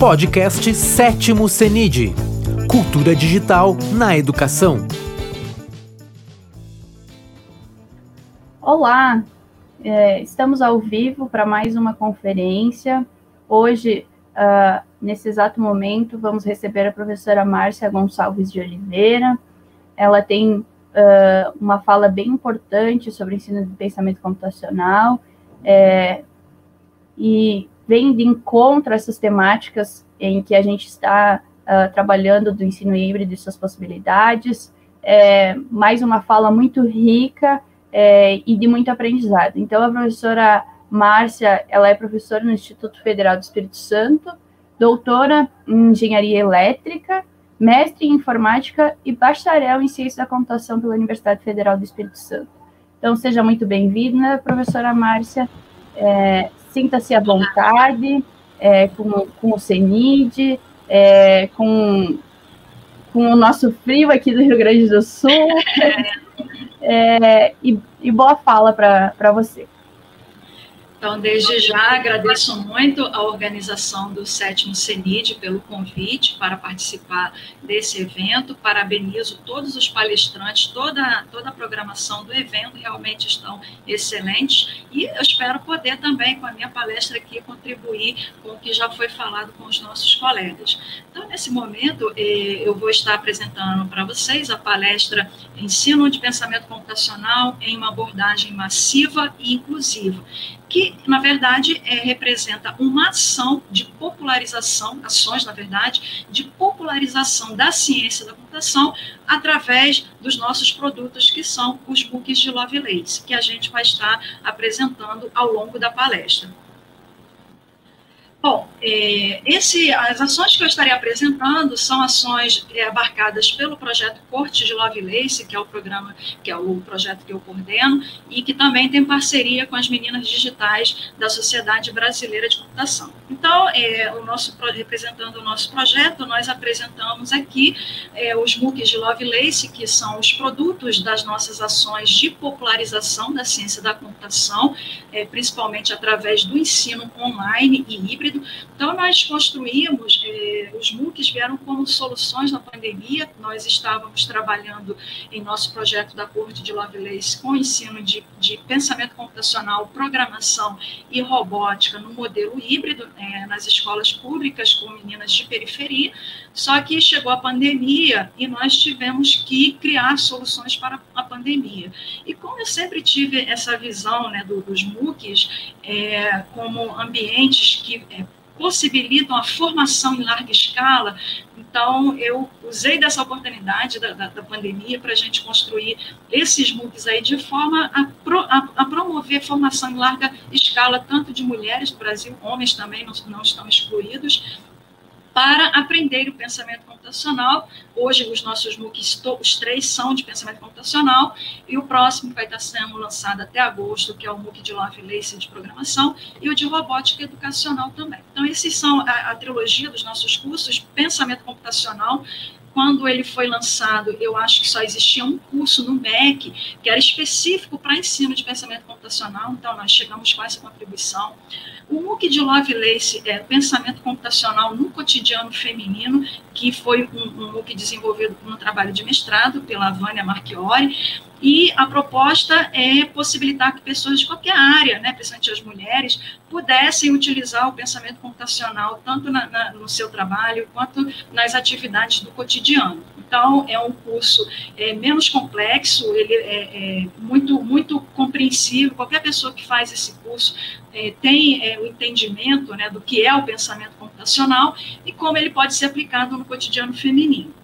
Podcast Sétimo CENID Cultura Digital na Educação. Olá, é, estamos ao vivo para mais uma conferência. Hoje, uh, nesse exato momento, vamos receber a professora Márcia Gonçalves de Oliveira. Ela tem uh, uma fala bem importante sobre ensino de pensamento computacional é, e vem de encontro a essas temáticas em que a gente está uh, trabalhando do ensino híbrido e suas possibilidades. É, mais uma fala muito rica é, e de muito aprendizado. Então, a professora Márcia, ela é professora no Instituto Federal do Espírito Santo, doutora em engenharia elétrica, mestre em informática e bacharel em ciência da computação pela Universidade Federal do Espírito Santo. Então, seja muito bem-vinda, professora Márcia. É, Sinta-se à vontade é, com, com o CENID, é, com, com o nosso frio aqui do Rio Grande do Sul. É, e, e boa fala para você. Então, desde já, agradeço muito a organização do Sétimo CENID pelo convite para participar desse evento. Parabenizo todos os palestrantes, toda, toda a programação do evento, realmente estão excelentes. E eu espero poder também, com a minha palestra aqui, contribuir com o que já foi falado com os nossos colegas. Então, nesse momento, eh, eu vou estar apresentando para vocês a palestra Ensino de Pensamento Computacional em uma abordagem massiva e inclusiva que, na verdade, é, representa uma ação de popularização, ações, na verdade, de popularização da ciência da computação através dos nossos produtos, que são os books de Lovelace, que a gente vai estar apresentando ao longo da palestra. Bom, é, esse, as ações que eu estarei apresentando são ações é, abarcadas pelo projeto Corte de Lovelace, que é o programa, que é o projeto que eu coordeno, e que também tem parceria com as meninas digitais da Sociedade Brasileira de Computação. Então, é, o nosso, representando o nosso projeto, nós apresentamos aqui é, os MOOCs de Lovelace, que são os produtos das nossas ações de popularização da ciência da computação, é, principalmente através do ensino online e híbrido Então, nós construímos, eh, os MOOCs vieram como soluções na pandemia, nós estávamos trabalhando em nosso projeto da Corte de Lovelace com ensino de, de pensamento computacional, programação e robótica no modelo híbrido, eh, nas escolas públicas com meninas de periferia, só que chegou a pandemia e nós tivemos que criar soluções para a pandemia. E como eu sempre tive essa visão né, do, dos MOOCs é, como ambientes que é, possibilitam a formação em larga escala. Então, eu usei dessa oportunidade da, da, da pandemia para a gente construir esses MOOCs aí de forma a, pro, a, a, promover formação em larga escala, tanto de mulheres do Brasil, homens também não, não estão excluídos, para aprender o pensamento computacional. Hoje, os nossos MOOCs, os três são de pensamento computacional, e o próximo vai estar sendo lançado até agosto, que é o MOOC de Lovelace de programação, e o de robótica educacional também. Então, esses são a, a trilogia dos nossos cursos, pensamento computacional, quando ele foi lançado, eu acho que só existia um curso no MEC que era específico para ensino de pensamento computacional, então nós chegamos com essa contribuição. O MOOC de Lovelace é Pensamento Computacional no Cotidiano Feminino, que foi um, um MOOC desenvolvido no trabalho de mestrado pela Vânia Marchiori, e a proposta é possibilitar que pessoas de qualquer área, né, principalmente as mulheres, pudessem utilizar o pensamento computacional tanto na, na, no seu trabalho quanto nas atividades do cotidiano. Então, é um curso é, menos complexo, ele é, é, muito, muito compreensível. Qualquer pessoa que faz esse curso é, tem é, o entendimento né, do que é o pensamento computacional e como ele pode ser aplicado no cotidiano feminino.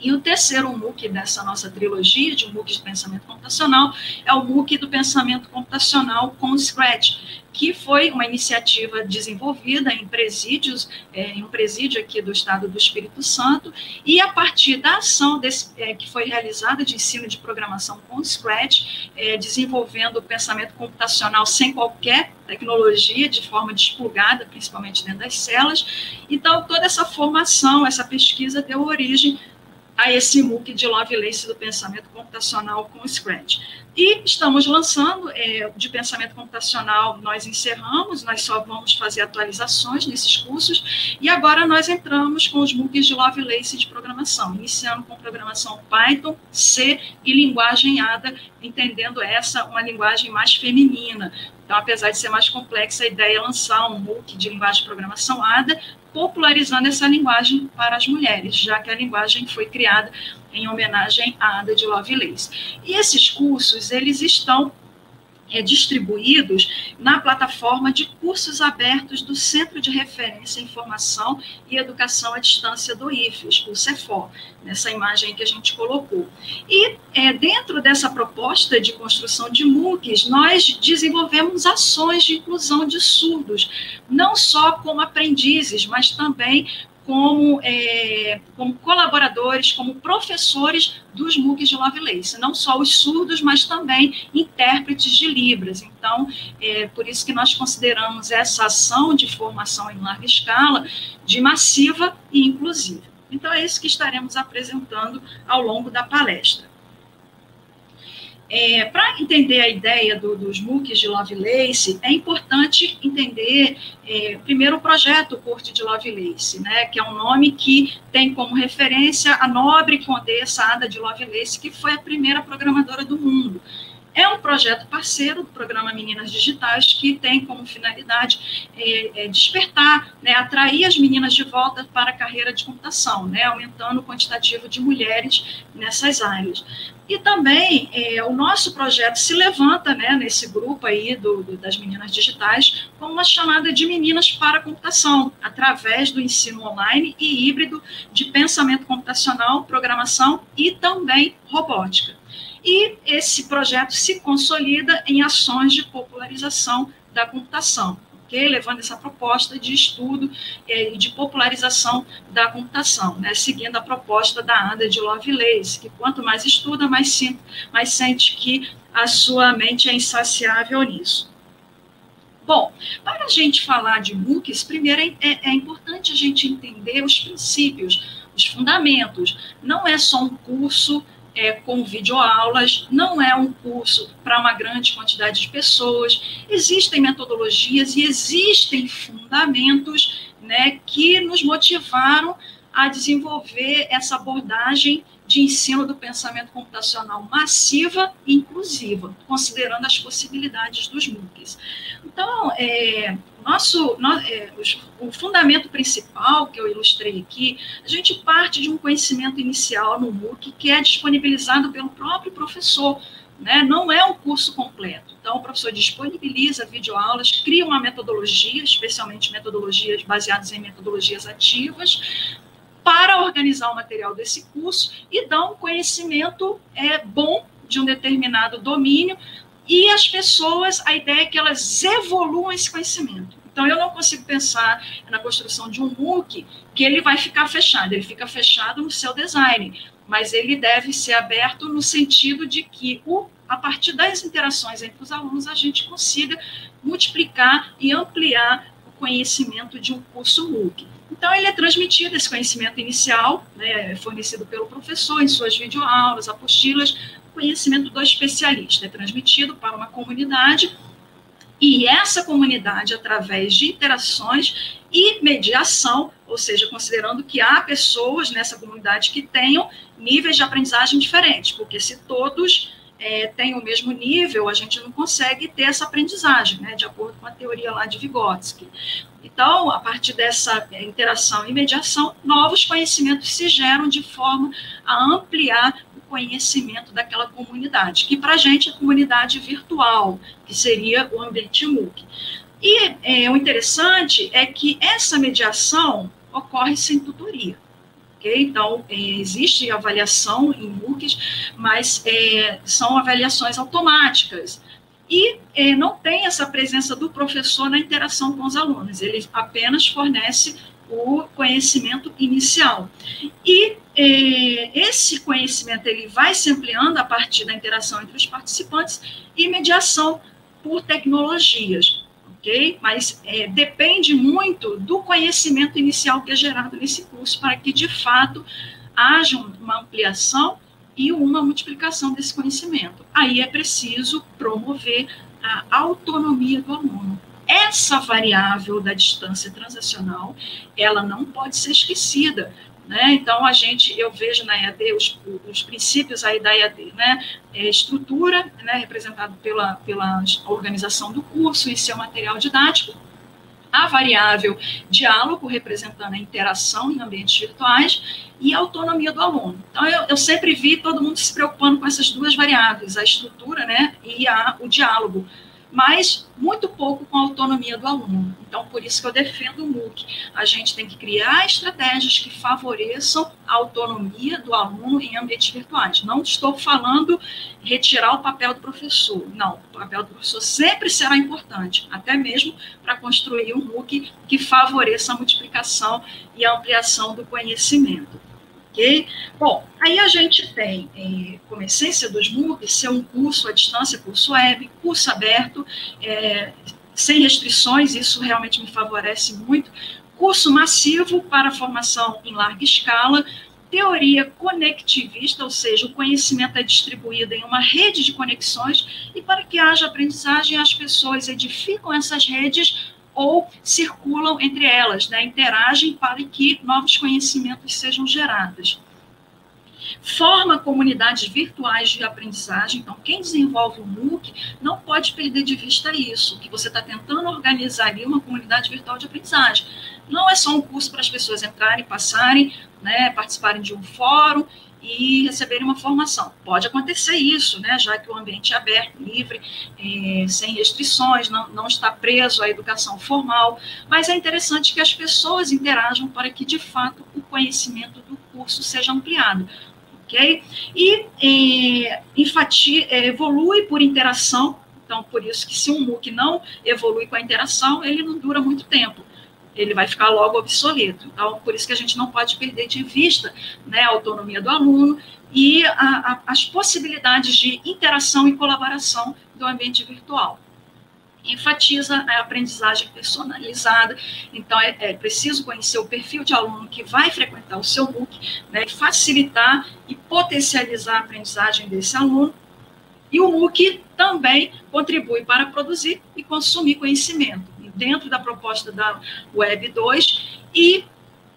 E o terceiro MOOC dessa nossa trilogia de MOOCs de pensamento computacional é o MOOC do pensamento computacional com Scratch, que foi uma iniciativa desenvolvida em presídios, é, em um presídio aqui do estado do Espírito Santo, e a partir da ação desse, é, que foi realizada de ensino de programação com Scratch, é, desenvolvendo o pensamento computacional sem qualquer tecnologia, de forma desplugada, principalmente dentro das celas. Então, toda essa formação, essa pesquisa deu origem a esse MOOC de Lovelace do pensamento computacional com Scratch. E estamos lançando, é, de pensamento computacional, nós encerramos, nós só vamos fazer atualizações nesses cursos, e agora nós entramos com os MOOCs de Lovelace de programação, iniciando com programação Python, C e linguagem ADA, entendendo essa uma linguagem mais feminina. Então, apesar de ser mais complexa, a ideia é lançar um MOOC de linguagem de programação ADA, popularizando essa linguagem para as mulheres, já que a linguagem foi criada em homenagem à Ada de Lovelace. E esses cursos, eles estão é, distribuídos na plataforma de cursos abertos do Centro de Referência em Formação e Educação à Distância do IFES, o CEFOR, nessa imagem que a gente colocou. E é, dentro dessa proposta de construção de MOOCs, nós desenvolvemos ações de inclusão de surdos, não só como aprendizes, mas também como, é, como colaboradores, como professores dos MOOCs de Lovelace, não só os surdos, mas também intérpretes de Libras. Então, é por isso que nós consideramos essa ação de formação em larga escala de massiva e inclusiva. Então, é isso que estaremos apresentando ao longo da palestra. É, Para entender a ideia do, dos MOOCs de Lovelace, é importante entender, é, primeiro, o projeto Corte de Lovelace, né, que é um nome que tem como referência a nobre condessa Ada de Lovelace, que foi a primeira programadora do mundo. É um projeto parceiro do programa Meninas Digitais que tem como finalidade é, é, despertar, né, atrair as meninas de volta para a carreira de computação, né, aumentando o quantitativo de mulheres nessas áreas. E também é, o nosso projeto se levanta né, nesse grupo aí do, do, das meninas digitais como uma chamada de meninas para computação, através do ensino online e híbrido de pensamento computacional, programação e também robótica e esse projeto se consolida em ações de popularização da computação, okay? levando essa proposta de estudo eh, e de popularização da computação, né? seguindo a proposta da Ada de Lovelace, que quanto mais estuda, mais, mais sente que a sua mente é insaciável nisso. Bom, para a gente falar de MOOCs, primeiro é, é, é importante a gente entender os princípios, os fundamentos. Não é só um curso é, com videoaulas, não é um curso para uma grande quantidade de pessoas. Existem metodologias e existem fundamentos né, que nos motivaram a desenvolver essa abordagem de ensino do pensamento computacional massiva e inclusiva, considerando as possibilidades dos MOOCs. Então, é, nosso, no, é, o fundamento principal que eu ilustrei aqui, a gente parte de um conhecimento inicial no MOOC que é disponibilizado pelo próprio professor, né? não é um curso completo. Então, o professor disponibiliza videoaulas, cria uma metodologia, especialmente metodologias baseadas em metodologias ativas, para organizar o material desse curso e dar um conhecimento é, bom de um determinado domínio e as pessoas, a ideia é que elas evoluam esse conhecimento. Então, eu não consigo pensar na construção de um MOOC que ele vai ficar fechado, ele fica fechado no seu design, mas ele deve ser aberto no sentido de que, o, a partir das interações entre os alunos, a gente consiga multiplicar e ampliar o conhecimento de um curso MOOC. Então, ele é transmitido, esse conhecimento inicial, né, fornecido pelo professor em suas videoaulas, apostilas, conhecimento do especialista, é transmitido para uma comunidade, e essa comunidade, através de interações e mediação, ou seja, considerando que há pessoas nessa comunidade que tenham níveis de aprendizagem diferentes, porque se todos é, têm o mesmo nível, a gente não consegue ter essa aprendizagem, né, de acordo com a teoria lá de Vygotsky. Então, a partir dessa interação e mediação, novos conhecimentos se geram de forma a ampliar o conhecimento daquela comunidade, que para a gente é comunidade virtual, que seria o ambiente MOOC. E é, o interessante é que essa mediação ocorre sem tutoria. Okay? Então, é, existe avaliação em MOOCs, mas é, são avaliações automáticas e é, não tem essa presença do professor na interação com os alunos, ele apenas fornece o conhecimento inicial. E é, esse conhecimento ele vai se ampliando a partir da interação entre os participantes e mediação por tecnologias, ok? Mas é, depende muito do conhecimento inicial que é gerado nesse curso para que, de fato, haja uma ampliação e uma multiplicação desse conhecimento. Aí é preciso promover a autonomia do aluno. Essa variável da distância transacional, ela não pode ser esquecida, né? Então, a gente, eu vejo na EAD os, os princípios aí da EAD, né? É estrutura, né, representado pela, pela organização do curso e seu material didático, a variável diálogo, representando a interação em ambientes virtuais, e a autonomia do aluno. Então, eu, eu, sempre vi todo mundo se preocupando com essas duas variáveis, a estrutura né, e a, o diálogo mas muito pouco com a autonomia do aluno. Então, por isso que eu defendo o MOOC. A gente tem que criar estratégias que favoreçam a autonomia do aluno em ambientes virtuais. Não estou falando retirar o papel do professor. Não, o papel do professor sempre será importante, até mesmo para construir um MOOC que favoreça a multiplicação e a ampliação do conhecimento ok? Bom, aí a gente tem, eh, como essência dos MOOCs, ser um curso à distância, curso web, curso aberto, é, sem restrições, isso realmente me favorece muito, curso massivo para formação em larga escala, teoria conectivista, ou seja, o conhecimento é distribuído em uma rede de conexões, e para que haja aprendizagem, as pessoas edificam essas redes ou circulam entre elas, né, interagem para que novos conhecimentos sejam gerados. Forma comunidades virtuais de aprendizagem. Então, quem desenvolve o MOOC não pode perder de vista isso, que você está tentando organizar ali uma comunidade virtual de aprendizagem. Não é só um curso para as pessoas entrarem, passarem, né, participarem de um fórum e receberem uma formação. Pode acontecer isso, né, já que o ambiente é aberto, livre, é, sem restrições, não, não está preso à educação formal, mas é interessante que as pessoas interajam para que, de fato, o conhecimento do curso seja ampliado. ok? E é, enfati, é, evolui por interação, então, por isso que se um MOOC não evolui com a interação, ele não dura muito tempo ele vai ficar logo obsoleto. Então, por isso que a gente não pode perder de vista né, a autonomia do aluno e a, a, as possibilidades de interação e colaboração do ambiente virtual. Enfatiza a aprendizagem personalizada, então é, é preciso conhecer o perfil de aluno que vai frequentar o seu MOOC, né, facilitar e potencializar a aprendizagem desse aluno e o MOOC também contribui para produzir e consumir conhecimento dentro da proposta da Web 2 e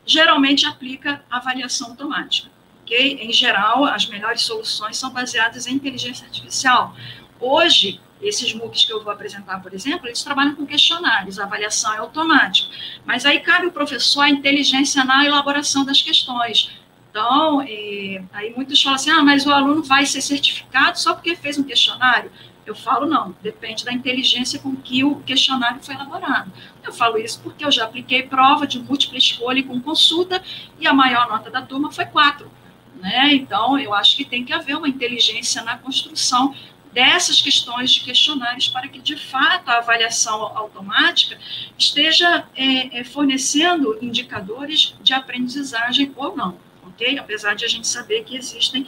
geralmente aplica avaliação automática. Okay? Em geral, as melhores soluções são baseadas em inteligência artificial. Hoje, esses MOOCs que eu vou apresentar, por exemplo, eles trabalham com questionários, a avaliação é automática. Mas aí cabe ao professor a inteligência na elaboração das questões. Então, é, aí muitos falam assim, ah, mas o aluno vai ser certificado só porque fez um questionário? Eu falo, não, depende da inteligência com que o questionário foi elaborado. Eu falo isso porque eu já apliquei prova de múltipla escolha com consulta e a maior nota da turma foi quatro. Né? Então, eu acho que tem que haver uma inteligência na construção dessas questões de questionários para que, de fato, a avaliação automática esteja é, é, fornecendo indicadores de aprendizagem ou não, ok? Apesar de a gente saber que existem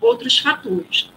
outros fatores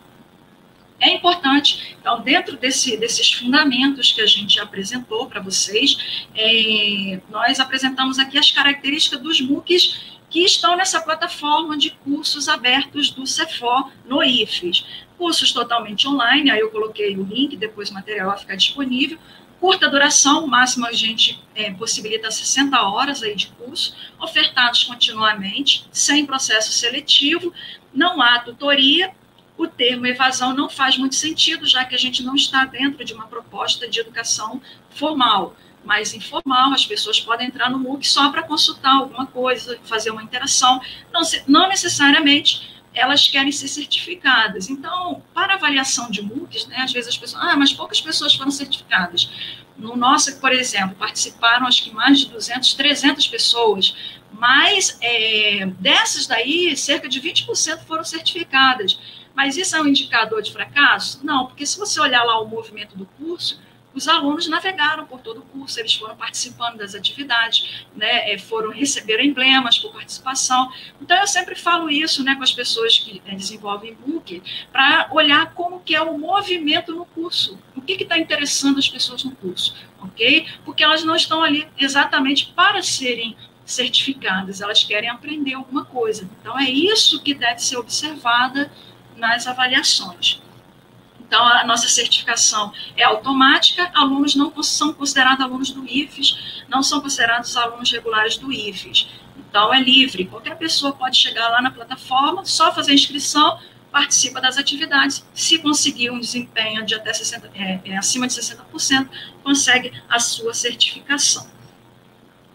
é importante. Então, dentro desse, desses fundamentos que a gente apresentou para vocês, é, nós apresentamos aqui as características dos MOOCs que estão nessa plataforma de cursos abertos do CEFOR no IFES. Cursos totalmente online, aí eu coloquei o link, depois o material vai ficar disponível. Curta duração, máximo a gente é, possibilita 60 horas aí de curso, ofertados continuamente, sem processo seletivo, não há tutoria, o termo evasão não faz muito sentido, já que a gente não está dentro de uma proposta de educação formal, mas informal, as pessoas podem entrar no MOOC só para consultar alguma coisa, fazer uma interação, não, não necessariamente elas querem ser certificadas. Então, para avaliação de MOOCs, né, às vezes as pessoas, ah, mas poucas pessoas foram certificadas. No nosso, por exemplo, participaram acho que mais de 200, 300 pessoas, mas é, dessas daí, cerca de 20% foram certificadas. Mas isso é um indicador de fracasso? Não, porque se você olhar lá o movimento do curso, os alunos navegaram por todo o curso, eles foram participando das atividades, né, é, foram receber emblemas por participação. Então, eu sempre falo isso né, com as pessoas que é, desenvolvem book, para olhar como que é o movimento no curso, o que está interessando as pessoas no curso, ok? Porque elas não estão ali exatamente para serem certificadas, elas querem aprender alguma coisa. Então, é isso que deve ser observada nas avaliações. Então, a nossa certificação é automática, alunos não são considerados alunos do IFES, não são considerados alunos regulares do IFES. Então, é livre, qualquer pessoa pode chegar lá na plataforma, só fazer a inscrição, participa das atividades, se conseguir um desempenho de até 60, é, é, acima de 60%, consegue a sua certificação.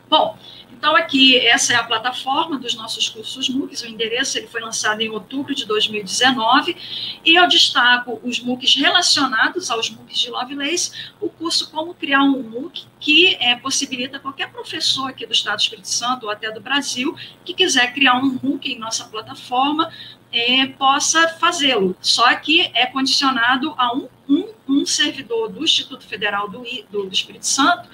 Bom, então, aqui, essa é a plataforma dos nossos cursos MOOCs, o endereço ele foi lançado em outubro de 2019, e eu destaco os MOOCs relacionados aos MOOCs de Lovelace, o curso Como Criar um MOOC, que é, possibilita qualquer professor aqui do Estado do Espírito Santo ou até do Brasil que quiser criar um MOOC em nossa plataforma, é, possa fazê-lo, só que é condicionado a um, um, um servidor do Instituto Federal do, do, do Espírito Santo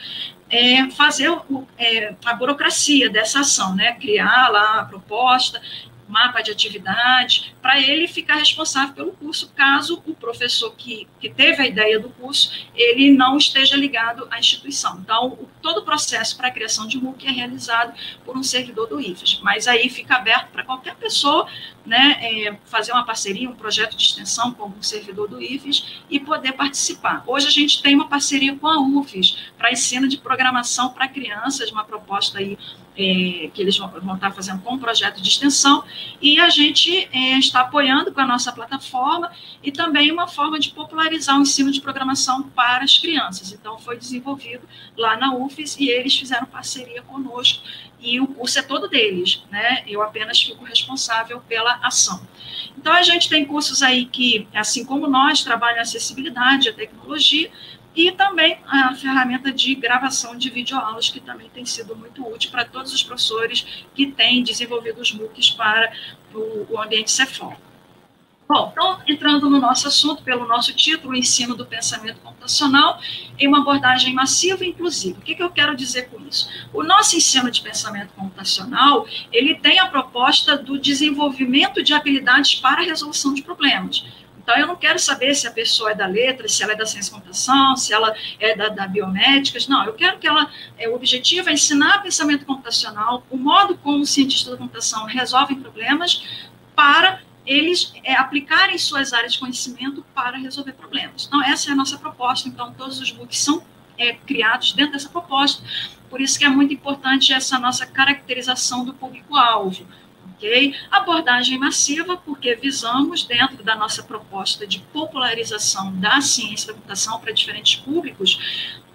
é, fazer o, é, a burocracia dessa ação, né? criar lá a proposta, mapa de atividade, para ele ficar responsável pelo curso, caso o professor que, que teve a ideia do curso, ele não esteja ligado à instituição. Então, o, todo o processo para a criação de MOOC é realizado por um servidor do IFES, mas aí fica aberto para qualquer pessoa né, é, fazer uma parceria, um projeto de extensão com um servidor do IFES e poder participar. Hoje a gente tem uma parceria com a UFES para ensino de programação para crianças, uma proposta aí é, que eles vão, vão, estar fazendo com um projeto de extensão, e a gente é, está apoiando com a nossa plataforma e também uma forma de popularizar o ensino de programação para as crianças. Então, foi desenvolvido lá na UFES e eles fizeram parceria conosco, e o curso é todo deles, né? Eu apenas fico responsável pela ação. Então, a gente tem cursos aí que, assim como nós, trabalham a acessibilidade, a tecnologia, e também a ferramenta de gravação de videoaulas, que também tem sido muito útil para todos os professores que têm desenvolvido os MOOCs para o, o ambiente Cefol. Bom, então, entrando no nosso assunto, pelo nosso título, ensino do pensamento computacional em uma abordagem massiva e inclusiva. O que, que eu quero dizer com isso? O nosso ensino de pensamento computacional, ele tem a proposta do desenvolvimento de habilidades para a resolução de problemas. Então, eu não quero saber se a pessoa é da letra, se ela é da ciência da computação, se ela é da, da biomédicas. Não, eu quero que ela. É, o objetivo é ensinar pensamento computacional, o modo como os cientistas da computação resolvem problemas, para eles é, aplicarem suas áreas de conhecimento para resolver problemas. Então, essa é a nossa proposta. Então, todos os books são é, criados dentro dessa proposta. Por isso que é muito importante essa nossa caracterização do público-alvo ok? Abordagem massiva, porque visamos, dentro da nossa proposta de popularização da ciência da computação para diferentes públicos,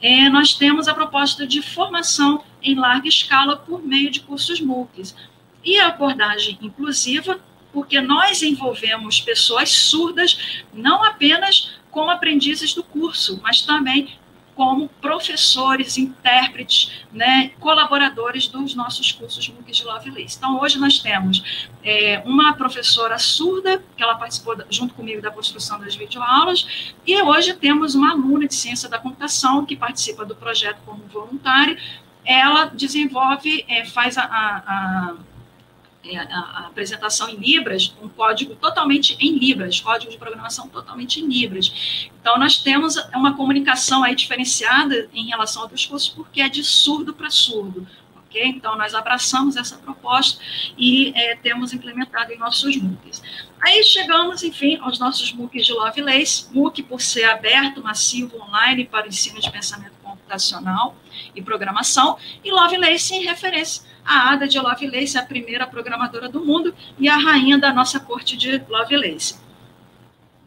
é, nós temos a proposta de formação em larga escala por meio de cursos MOOCs. E a abordagem inclusiva, porque nós envolvemos pessoas surdas, não apenas como aprendizes do curso, mas também como professores, intérpretes, né, colaboradores dos nossos cursos MOOC de Lovelace. Então, hoje nós temos é, uma professora surda, que ela participou junto comigo da construção das videoaulas, e hoje temos uma aluna de ciência da computação que participa do projeto como voluntária. Ela desenvolve, é, faz a, a, a, apresentação em Libras, um código totalmente em Libras, código de programação totalmente em Libras. Então, nós temos uma comunicação aí diferenciada em relação a outros cursos, porque é de surdo para surdo. ok? Então, nós abraçamos essa proposta e é, temos implementado em nossos MOOCs. Aí chegamos, enfim, aos nossos MOOCs de Lovelace, MOOC por ser aberto, massivo, online para o ensino de pensamento computacional e programação, e Lovelace em referência a Ada de Lovelace, a primeira programadora do mundo e a rainha da nossa corte de Lovelace.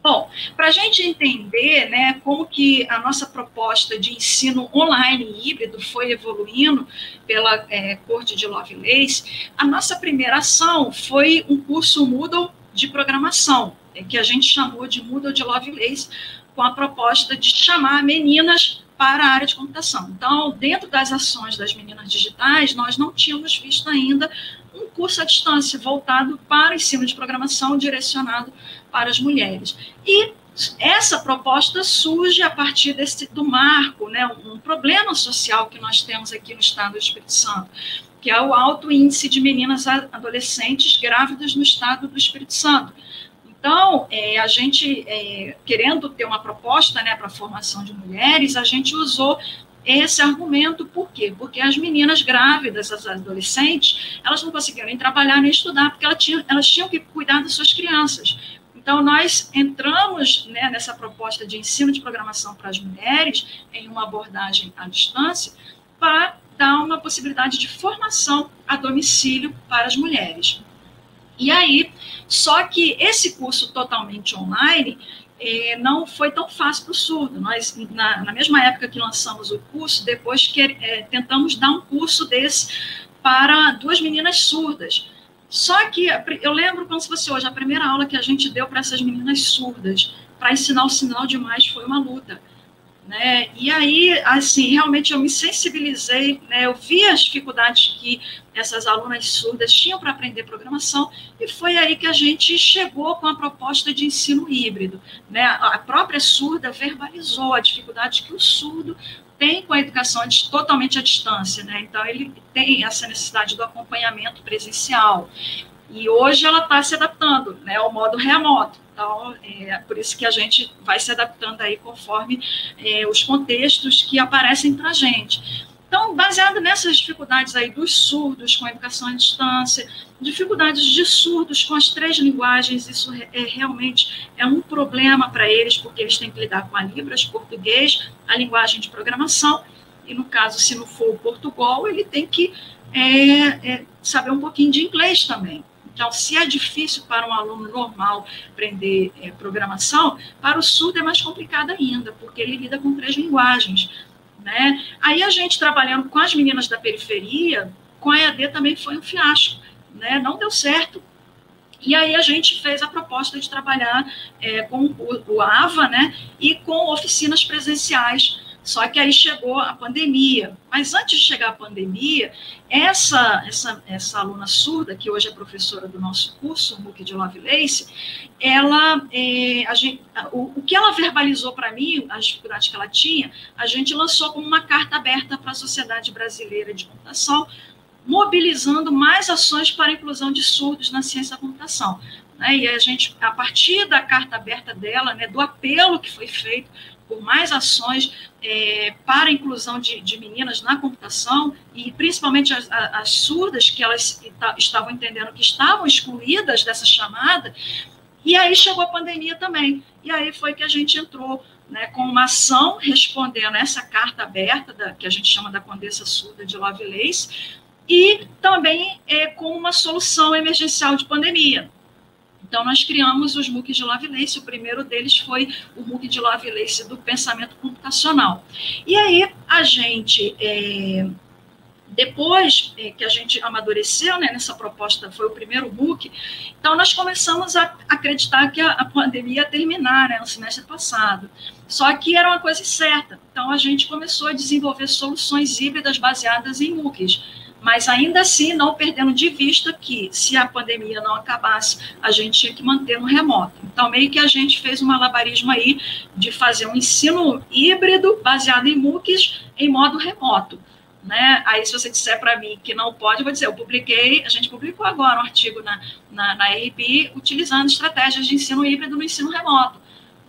Bom, para a gente entender né, como que a nossa proposta de ensino online híbrido foi evoluindo pela é, corte de Lovelace, a nossa primeira ação foi um curso Moodle de programação, é, que a gente chamou de Moodle de Lovelace, com a proposta de chamar meninas para a área de computação. Então, dentro das ações das meninas digitais, nós não tínhamos visto ainda um curso à distância voltado para ensino de programação direcionado para as mulheres. E essa proposta surge a partir desse, do marco, né, um problema social que nós temos aqui no estado do Espírito Santo, que é o alto índice de meninas adolescentes grávidas no estado do Espírito Santo. Então, é, a gente, é, querendo ter uma proposta né, para a formação de mulheres, a gente usou esse argumento, por quê? Porque as meninas grávidas, as adolescentes, elas não conseguiram nem trabalhar nem estudar, porque elas tinham, elas tinham que cuidar das suas crianças. Então, nós entramos né, nessa proposta de ensino de programação para as mulheres, em uma abordagem à distância, para dar uma possibilidade de formação a domicílio para as mulheres. E aí, só que esse curso totalmente online eh, não foi tão fácil para o surdo. Nós, na, na, mesma época que lançamos o curso, depois que, eh, tentamos dar um curso desse para duas meninas surdas. Só que eu lembro como se fosse hoje, a primeira aula que a gente deu para essas meninas surdas, para ensinar o sinal de mais, foi uma luta né? E aí, assim, realmente eu me sensibilizei, né? Eu vi as dificuldades que essas alunas surdas tinham para aprender programação e foi aí que a gente chegou com a proposta de ensino híbrido, né? A própria surda verbalizou a dificuldade que o surdo tem com a educação totalmente à distância, né? Então ele tem essa necessidade do acompanhamento presencial. E hoje ela está se adaptando né, ao modo remoto. Então, é por isso que a gente vai se adaptando aí conforme é, os contextos que aparecem para a gente. Então, baseado nessas dificuldades aí dos surdos com a educação à distância, dificuldades de surdos com as três linguagens, isso é, realmente é um problema para eles, porque eles têm que lidar com a Libras, português, a linguagem de programação, e no caso, se não for o Portugal, ele tem que é, é, saber um pouquinho de inglês também. Então, se é difícil para um aluno normal aprender é, programação, para o surdo é mais complicado ainda, porque ele lida com três linguagens. Né? Aí a gente trabalhando com as meninas da periferia, com a EAD também foi um fiasco, né? não deu certo. E aí a gente fez a proposta de trabalhar é, com o, o AVA né? e com oficinas presenciais só que aí chegou a pandemia. Mas antes de chegar a pandemia, essa, essa, essa aluna surda, que hoje é professora do nosso curso, MOOC de Lovelace, ela, é, a gente, o, o que ela verbalizou para mim, as dificuldades que ela tinha, a gente lançou como uma carta aberta para a Sociedade Brasileira de Computação, mobilizando mais ações para a inclusão de surdos na ciência da computação. Né? E a gente, a partir da carta aberta dela, né, do apelo que foi feito por mais ações é, para a inclusão de, de, meninas na computação, e principalmente as, as surdas, que elas estavam entendendo que estavam excluídas dessa chamada, e aí chegou a pandemia também. E aí foi que a gente entrou né, com uma ação respondendo essa carta aberta, da, que a gente chama da Condessa Surda de Lovelace, e também é, com uma solução emergencial de pandemia. Então, nós criamos os MOOCs de Lovelace. O primeiro deles foi o MOOC de Lovelace do pensamento computacional. E aí, a gente. É, depois é, que a gente amadureceu né, nessa proposta, foi o primeiro book, então nós começamos a acreditar que a, pandemia ia terminar né, no semestre passado. Só que era uma coisa certa. Então a gente começou a desenvolver soluções híbridas baseadas em MOOCs mas ainda assim não perdendo de vista que se a pandemia não acabasse, a gente tinha que manter no remoto. Então, meio que a gente fez um malabarismo aí de fazer um ensino híbrido baseado em MOOCs em modo remoto. Né? Aí, se você disser para mim que não pode, eu vou dizer, eu publiquei, a gente publicou agora um artigo na, na, na utilizando estratégias de ensino híbrido no ensino remoto.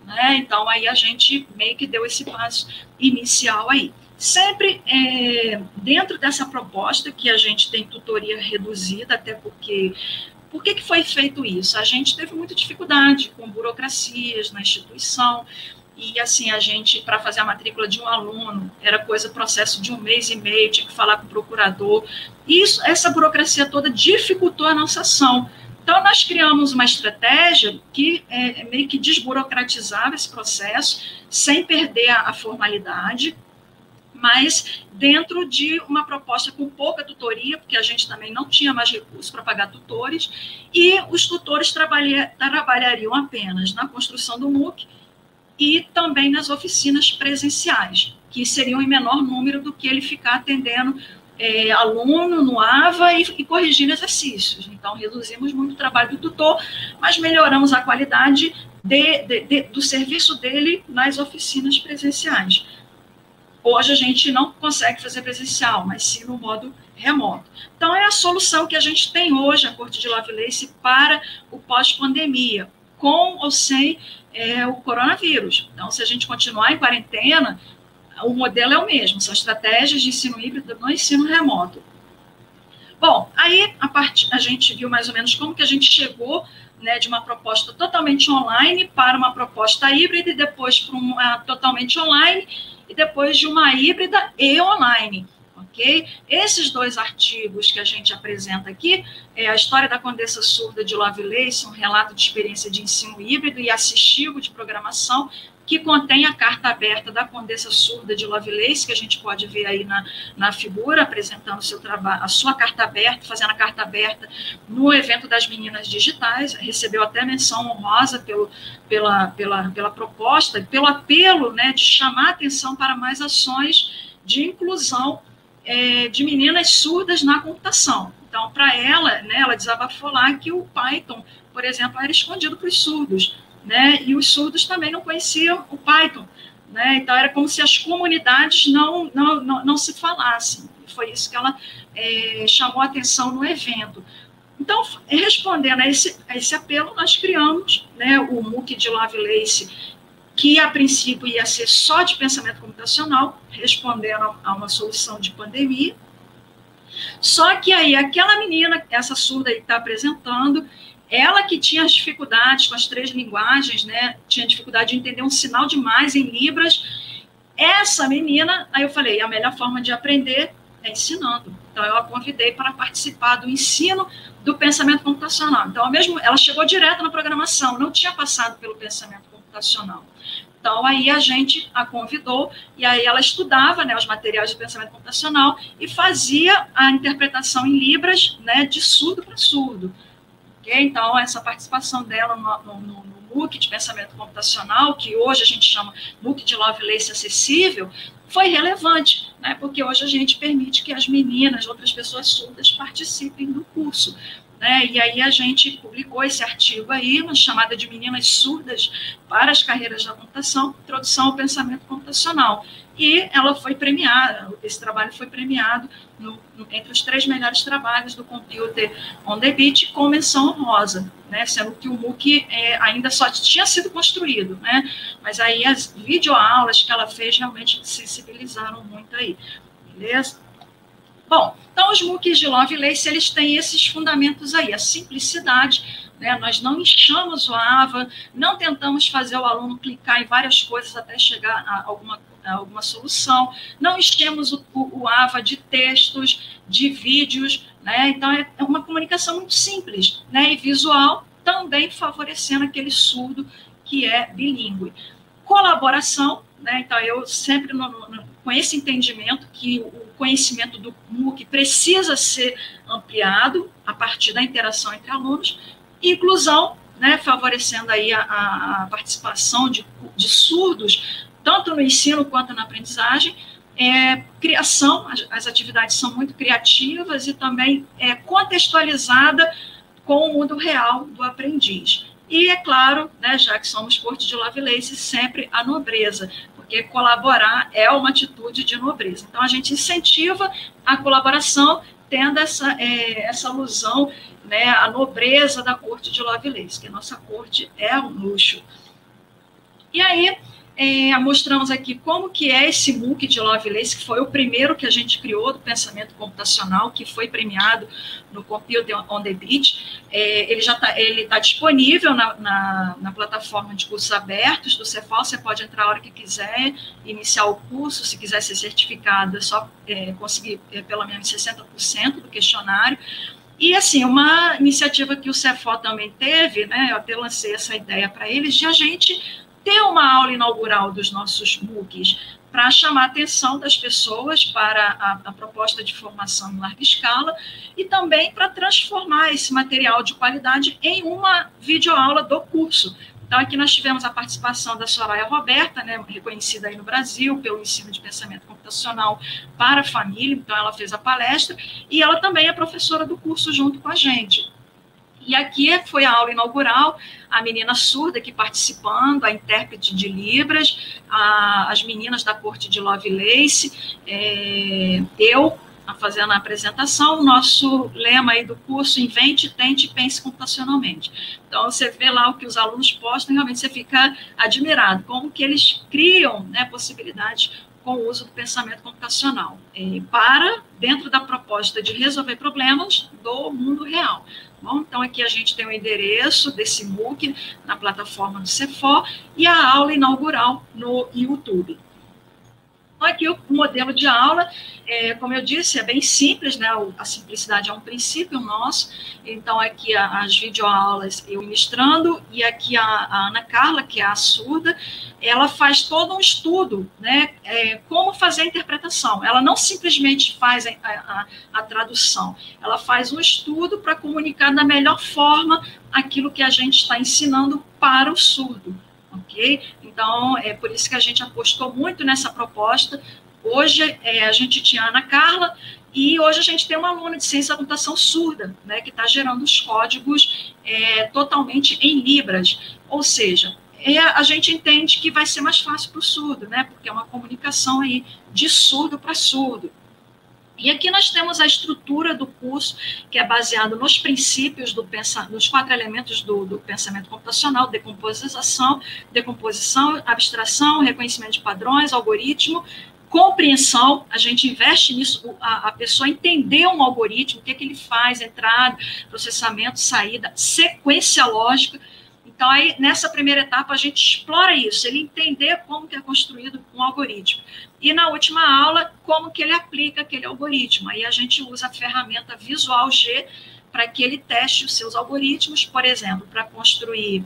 Né? Então, aí a gente meio que deu esse passo inicial aí. Sempre é, dentro dessa proposta que a gente tem tutoria reduzida, até porque por que, que foi feito isso? A gente teve muita dificuldade com burocracias na instituição, e assim, a gente, para fazer a matrícula de um aluno, era coisa, processo de um mês e meio, tinha que falar com o procurador. Isso, essa burocracia toda dificultou a nossa ação. Então, nós criamos uma estratégia que é, meio que desburocratizava esse processo, sem perder a, a formalidade, mas dentro de uma proposta com pouca tutoria, porque a gente também não tinha mais recursos para pagar tutores, e os tutores trabalha, trabalhariam apenas na construção do MOOC e também nas oficinas presenciais, que seriam em menor número do que ele ficar atendendo é, aluno no AVA e, e corrigindo exercícios. Então, reduzimos muito o trabalho do tutor, mas melhoramos a qualidade de, de, de, do serviço dele nas oficinas presenciais. Hoje a gente não consegue fazer presencial, mas sim no modo remoto. Então, é a solução que a gente tem hoje, a Corte de Lovelace, para o pós-pandemia, com ou sem é, o coronavírus. Então, se a gente continuar em quarentena, o modelo é o mesmo, são estratégias de ensino híbrido no ensino remoto. Bom, aí a, a gente viu mais ou menos como que a gente chegou né, de uma proposta totalmente online para uma proposta híbrida e depois para uma totalmente online e depois de uma híbrida e online. Ok? Esses dois artigos que a gente apresenta aqui, é a história da Condessa Surda de Lovelace, um relato de experiência de ensino híbrido e assistivo de programação, que contém a carta aberta da Condessa Surda de Lovelace, que a gente pode ver aí na, na figura, apresentando seu trabalho, a sua carta aberta, fazendo a carta aberta no evento das meninas digitais, recebeu até menção honrosa pelo, pela, pela, pela proposta, pelo apelo né, de chamar atenção para mais ações de inclusão é, de meninas surdas na computação. Então, para ela, né, ela desabafou lá que o Python, por exemplo, era escondido para os surdos né? E os surdos também não conheciam o Python, né? Então era como se as comunidades não não, não, não se falassem. Foi isso que ela é, chamou a atenção no evento. Então, respondendo a esse, a esse apelo, nós criamos né, o MOOC de Lovelace, que a princípio ia ser só de pensamento computacional, respondendo a uma solução de pandemia. Só que aí aquela menina, essa surda aí está apresentando, ela que tinha as dificuldades com as três linguagens, né? Tinha dificuldade de entender um sinal de mais em Libras. Essa menina, aí eu falei, a melhor forma de aprender é ensinando. Então eu a convidei para participar do ensino do pensamento computacional. Então, mesmo, ela chegou direto na programação, não tinha passado pelo pensamento computacional. Então, aí a gente a convidou, e aí ela estudava né, os materiais de pensamento computacional e fazia a interpretação em Libras né, de surdo para surdo. Então, essa participação dela no, no, no MOOC de pensamento computacional, que hoje a gente chama MOOC de Lovelace acessível, foi relevante, né? porque hoje a gente permite que as meninas, outras pessoas surdas, participem do curso. Né? E aí a gente publicou esse artigo aí, uma chamada de Meninas Surdas para as Carreiras da Computação, Introdução ao Pensamento Computacional e ela foi premiada, esse trabalho foi premiado no, no, entre os três melhores trabalhos do Computer on the Beat com menção honrosa, né, sendo que o MOOC é, ainda só tinha sido construído, né, mas aí as videoaulas que ela fez realmente sensibilizaram muito aí, beleza? Bom, então os MOOCs de Lovelace, eles têm esses fundamentos aí, a simplicidade, né, nós não inchamos o AVA, não tentamos fazer o aluno clicar em várias coisas até chegar a alguma coisa, alguma solução, não enchemos o, o, o AVA de textos, de vídeos, né? Então é, é uma comunicação muito simples, né? E visual, também favorecendo aquele surdo que é bilíngue. Colaboração, né? Então eu sempre no, no, com esse entendimento que o conhecimento do MOOC precisa ser ampliado a partir da interação entre alunos, inclusão, né, favorecendo aí a, a participação de, de surdos tanto no ensino quanto na aprendizagem. É, criação, as, as, atividades são muito criativas e também é contextualizada com o mundo real do aprendiz. E, é claro, né, já que somos corte de Lovelace, sempre a nobreza, porque colaborar é uma atitude de nobreza. Então, a gente incentiva a colaboração, tendo essa, é, essa alusão né, à nobreza da corte de Lovelace, que a nossa corte é um luxo. E aí, é, mostramos aqui como que é esse MOOC de Lovelace, que foi o primeiro que a gente criou do pensamento computacional, que foi premiado no Computer on the Beach. É, ele já está tá disponível na, na, na, plataforma de cursos abertos do Cefal, você pode entrar a hora que quiser, iniciar o curso, se quiser ser certificado, é só é, conseguir é, pelo menos 60% do questionário. E, assim, uma iniciativa que o Cefal também teve, né, eu até lancei essa ideia para eles, de a gente ter uma aula inaugural dos nossos MOOCs para chamar a atenção das pessoas para a, a, proposta de formação em larga escala e também para transformar esse material de qualidade em uma videoaula do curso. Então, aqui nós tivemos a participação da Soraya Roberta, né, reconhecida aí no Brasil pelo ensino de pensamento computacional para a família, então ela fez a palestra, e ela também é professora do curso junto com a gente. E aqui foi a aula inaugural, a menina surda aqui participando, a intérprete de Libras, a, as meninas da corte de Lovelace, é, eu fazendo a apresentação, o nosso lema aí do curso, invente, tente, pense computacionalmente. Então, você vê lá o que os alunos postam, realmente você fica admirado, como que eles criam né, possibilidades com o uso do pensamento computacional, é, para dentro da proposta de resolver problemas do mundo real. Bom, então, aqui a gente tem o endereço desse MOOC na plataforma do CEFOR e a aula inaugural no YouTube. Aqui o modelo de aula, é, como eu disse, é bem simples, né? A simplicidade é um princípio nosso. Então, aqui as videoaulas eu ministrando, e aqui a, a, Ana Carla, que é a surda, ela faz todo um estudo, né? É, como fazer a interpretação. Ela não simplesmente faz a, a, a tradução, ela faz um estudo para comunicar da melhor forma aquilo que a gente está ensinando para o surdo ok? Então, é por isso que a gente apostou muito nessa proposta. Hoje, é, a gente tinha a Ana Carla, e hoje a gente tem uma aluna de ciência da computação surda, né, que está gerando os códigos é, totalmente em Libras. Ou seja, é, a gente entende que vai ser mais fácil para o surdo, né, porque é uma comunicação aí de surdo para surdo. E aqui nós temos a estrutura do curso, que é baseado nos princípios do nos quatro elementos do, do, pensamento computacional, decomposição, decomposição, abstração, reconhecimento de padrões, algoritmo, compreensão, a gente investe nisso, a, a pessoa entender um algoritmo, o que, é que ele faz, entrada, processamento, saída, sequência lógica, então, aí, nessa primeira etapa, a gente explora isso, ele entender como que é construído um algoritmo. E na última aula, como que ele aplica aquele algoritmo. Aí a gente usa a ferramenta Visual G para que ele teste os seus algoritmos, por exemplo, para construir,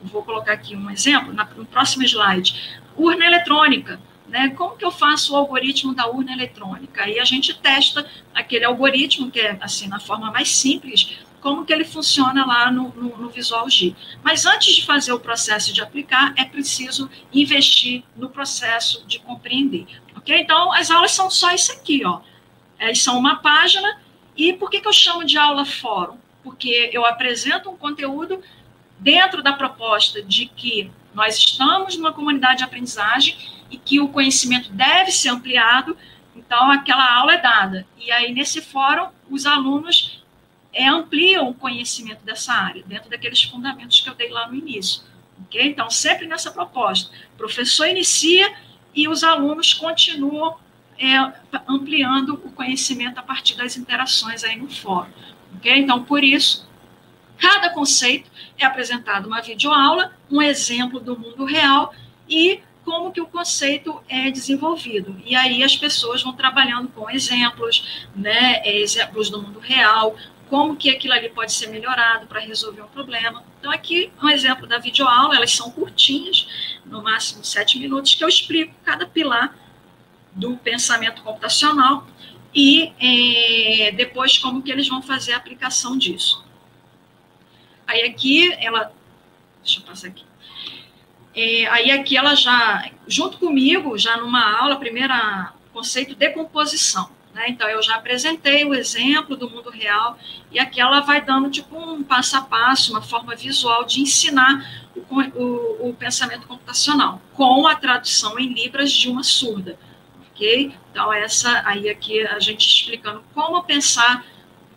vou colocar aqui um exemplo, no próximo slide, urna eletrônica. Né? Como que eu faço o algoritmo da urna eletrônica? Aí a gente testa aquele algoritmo, que é assim, na forma mais simples, como que ele funciona lá no, no, no, Visual G. Mas antes de fazer o processo de aplicar, é preciso investir no processo de compreender. Ok? Então, as aulas são só isso aqui, ó. Elas são uma página. E por que, que eu chamo de aula fórum? Porque eu apresento um conteúdo dentro da proposta de que nós estamos numa comunidade de aprendizagem e que o conhecimento deve ser ampliado, então aquela aula é dada. E aí, nesse fórum, os alunos é, ampliam o conhecimento dessa área, dentro daqueles fundamentos que eu dei lá no início. Okay? Então, sempre nessa proposta. O professor inicia e os alunos continuam é, ampliando o conhecimento a partir das interações aí no fórum. Okay? Então, por isso, cada conceito é apresentado uma videoaula, um exemplo do mundo real e como que o conceito é desenvolvido. E aí as pessoas vão trabalhando com exemplos, né, exemplos do mundo real, como que aquilo ali pode ser melhorado para resolver um problema. Então, aqui um exemplo da videoaula, elas são curtinhas, no máximo sete minutos, que eu explico cada pilar do pensamento computacional e é, depois como que eles vão fazer a aplicação disso. Aí aqui, ela... Deixa eu passar aqui. É, aí aqui ela já, junto comigo, já numa aula, primeira conceito de decomposição. Né? Então, eu já apresentei o exemplo do mundo real, e aqui ela vai dando tipo um passo a passo, uma forma visual de ensinar o, o, o pensamento computacional, com a tradução em Libras de uma surda. Ok? Então, essa aí aqui a gente explicando como pensar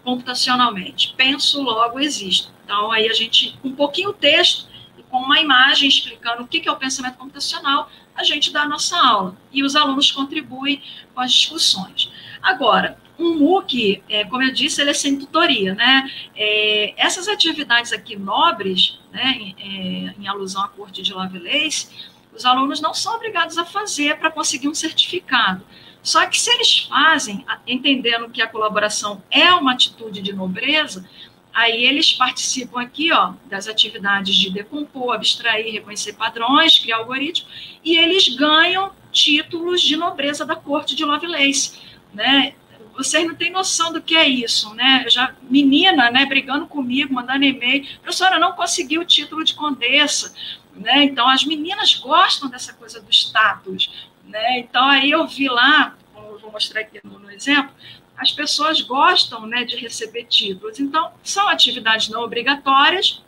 computacionalmente. Penso, logo existo. Então, aí a gente, com um pouquinho texto e com uma imagem explicando o que é o pensamento computacional, a gente dá a nossa aula. E os alunos contribuem com as discussões. Agora, um MOOC, é, como eu disse, ele é sem tutoria, né? É, essas atividades aqui nobres, né, em, é, em alusão à corte de Lovelace, os alunos não são obrigados a fazer para conseguir um certificado. Só que se eles fazem, entendendo que a colaboração é uma atitude de nobreza, aí eles participam aqui, ó, das atividades de decompor, abstrair, reconhecer padrões, criar algoritmos, e eles ganham títulos de nobreza da corte de Lovelace né? Vocês não têm noção do que é isso, né? já menina, né, brigando comigo, mandando e-mail, professora, não consegui o título de condessa, né? Então as meninas gostam dessa coisa do status, né? Então aí eu vi lá, vou mostrar aqui no, no exemplo, as pessoas gostam, né, de receber títulos. Então são atividades não obrigatórias,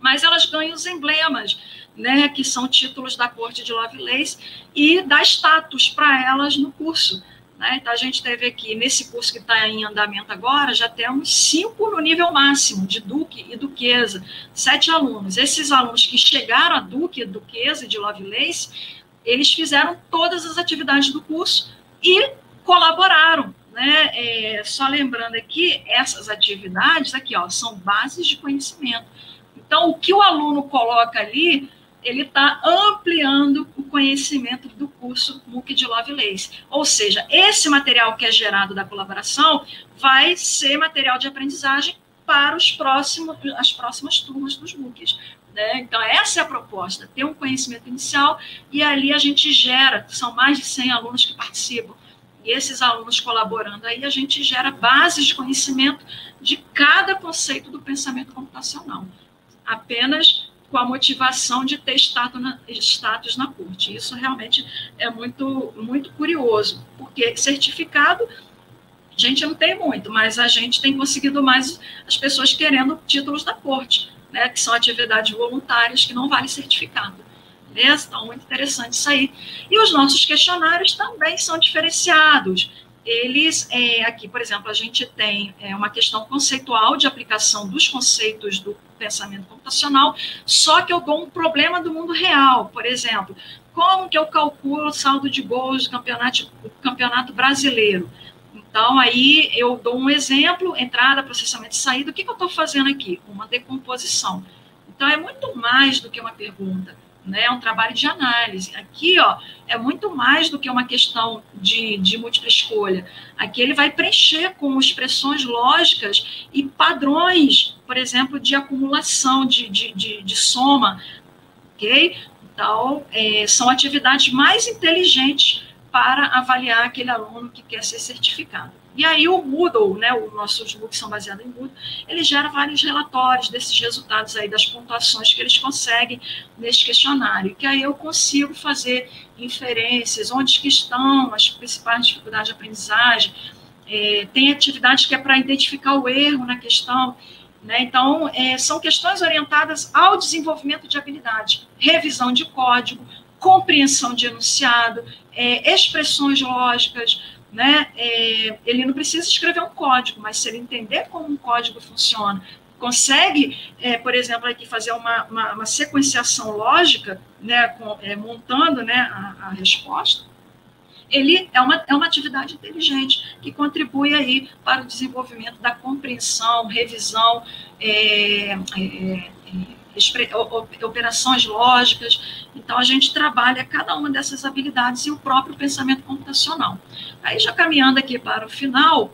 mas elas ganham os emblemas, né, que são títulos da Corte de Lovelace e dá status para elas no curso. Né? Então, a gente teve aqui, nesse curso que está em andamento agora, já temos cinco no nível máximo, de Duque e Duquesa, sete alunos. Esses alunos que chegaram a Duque, Duquesa e de Lovelace eles fizeram todas as atividades do curso e colaboraram. Né? É, só lembrando aqui, essas atividades aqui ó, são bases de conhecimento. Então, o que o aluno coloca ali, ele está ampliando o conhecimento do curso MOOC de Lovelace. Ou seja, esse material que é gerado da colaboração vai ser material de aprendizagem para os próximos, as próximas turmas dos MOOCs. Né? Então, essa é a proposta, ter um conhecimento inicial e ali a gente gera, são mais de 100 alunos que participam, e esses alunos colaborando aí, a gente gera bases de conhecimento de cada conceito do pensamento computacional, apenas com a motivação de ter status na, status na corte. Isso realmente é muito, muito curioso, porque certificado a gente não tem muito, mas a gente tem conseguido mais as pessoas querendo títulos da corte né, que são atividades voluntárias que não vale certificado. Beleza? Então, muito interessante isso aí. E os nossos questionários também são diferenciados. Eles, é, aqui, por exemplo, a gente tem é, uma questão conceitual de aplicação dos conceitos do pensamento computacional, só que eu dou um problema do mundo real. Por exemplo, como que eu calculo o saldo de gols do campeonato, do campeonato brasileiro? Então, aí eu dou um exemplo, entrada, processamento e saída. O que, que eu estou fazendo aqui? Uma decomposição. Então, é muito mais do que uma pergunta, né? É um trabalho de análise. Aqui, ó, é muito mais do que uma questão de, de múltipla escolha. Aqui ele vai preencher com expressões lógicas e padrões, por exemplo, de acumulação, de, de, de, de soma, ok? Então, é, são atividades mais inteligentes para avaliar aquele aluno que quer ser certificado. E aí o Moodle, né, os nossos MOOCs são baseados em Moodle, ele gera vários relatórios desses resultados aí, das pontuações que eles conseguem neste questionário, que aí eu consigo fazer inferências, onde que estão as principais dificuldades de aprendizagem, é, tem atividades que é para identificar o erro na questão, né? Então, é, são questões orientadas ao desenvolvimento de habilidade, revisão de código, compreensão de enunciado, é, expressões lógicas, né? É, ele não precisa escrever um código, mas se ele entender como um código funciona, consegue, é, por exemplo, aqui fazer uma, uma, uma sequenciação lógica, né, com, é, montando né, a, a, resposta, ele é uma, é uma atividade inteligente que contribui aí para o desenvolvimento da compreensão, revisão, é, é, operações lógicas. Então, a gente trabalha cada uma dessas habilidades e o próprio pensamento computacional. Aí, já caminhando aqui para o final,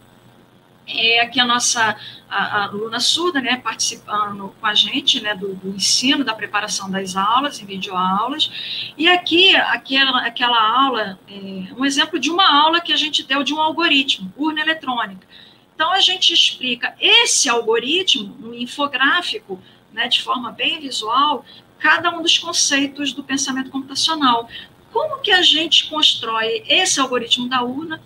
é aqui a nossa a, a aluna surda, né, participando com a gente, né, do, do, ensino, da preparação das aulas, em videoaulas, e aqui, aquela, aquela aula, é, um exemplo de uma aula que a gente deu de um algoritmo, urna eletrônica. Então, a gente explica esse algoritmo no infográfico, né, de forma bem visual, cada um dos conceitos do pensamento computacional. Como que a gente constrói esse algoritmo da urna,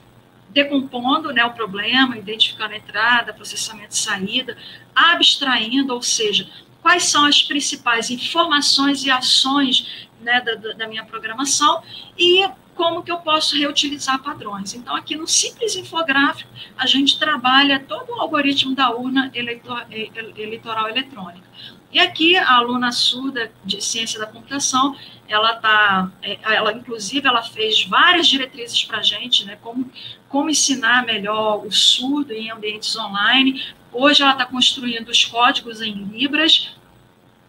decompondo né, o problema, identificando a entrada, processamento e saída, abstraindo, ou seja, quais são as principais informações e ações né, da, da minha programação e como que eu posso reutilizar padrões. Então, aqui no simples infográfico, a gente trabalha todo o algoritmo da urna eleitor, eleitoral eletrônica. E aqui a aluna surda de ciência da computação, ela tá, é, ela inclusive ela fez várias diretrizes para a gente, né, como, como ensinar melhor o surdo em ambientes online. Hoje ela está construindo os códigos em libras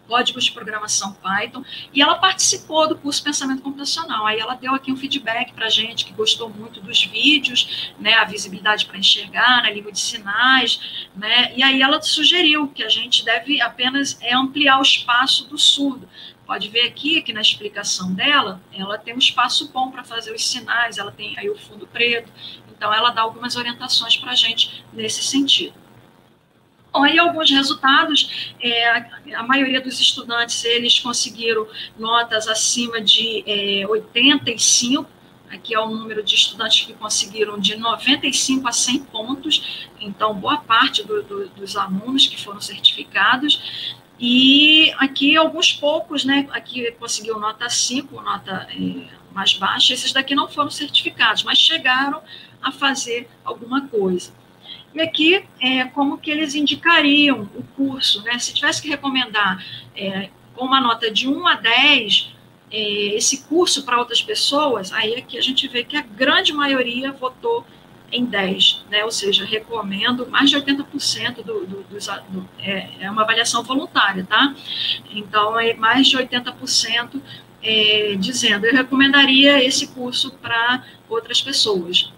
códigos de programação Python, e ela participou do curso Pensamento Computacional. Aí ela deu aqui um feedback para a gente, que gostou muito dos vídeos, né, a visibilidade para enxergar, na língua de sinais, né, e aí ela sugeriu que a gente deve apenas é, ampliar o espaço do surdo. Pode ver aqui que na explicação dela, ela tem um espaço bom para fazer os sinais, ela tem aí o fundo preto, então ela dá algumas orientações para a gente nesse sentido. Bom, aí alguns resultados, é, a, maioria dos estudantes, eles conseguiram notas acima de é, 85, aqui é o número de estudantes que conseguiram de 95 a 100 pontos, então boa parte do, do, dos alunos que foram certificados, e aqui alguns poucos, né, aqui conseguiu nota 5, nota é, mais baixa, esses daqui não foram certificados, mas chegaram a fazer alguma coisa. E aqui, é, como que eles indicariam o curso, né? Se tivesse que recomendar é, com uma nota de 1 a 10, é, esse curso para outras pessoas, aí que a gente vê que a grande maioria votou em 10, né? ou seja, recomendo, mais de 80% do, do, dos, do, é, é, uma avaliação voluntária, tá? Então, é mais de 80% é, dizendo, eu recomendaria esse curso para outras pessoas.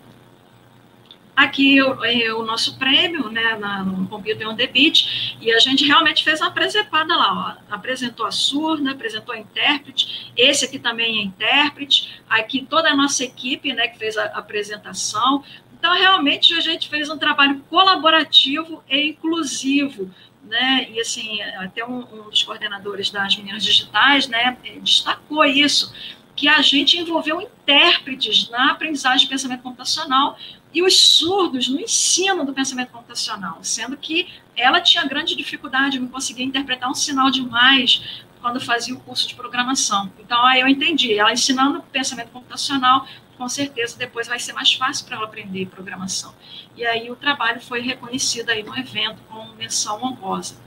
Aqui é o nosso prêmio, né, na, no Computer on the Beach, e a gente realmente fez uma presepada lá, ó. apresentou a surda, apresentou a intérprete, esse aqui também é intérprete, aqui toda a nossa equipe, né, que fez a apresentação, então realmente a gente fez um trabalho colaborativo e inclusivo, né, e assim, até um, um dos coordenadores das meninas digitais, né, destacou isso, que a gente envolveu intérpretes na aprendizagem de pensamento computacional e os surdos no ensino do pensamento computacional, sendo que ela tinha grande dificuldade, não conseguia interpretar um sinal demais quando fazia o curso de programação. Então, aí eu entendi, ela ensinando pensamento computacional, com certeza depois vai ser mais fácil para ela aprender programação. E aí o trabalho foi reconhecido aí no evento com menção honrosa.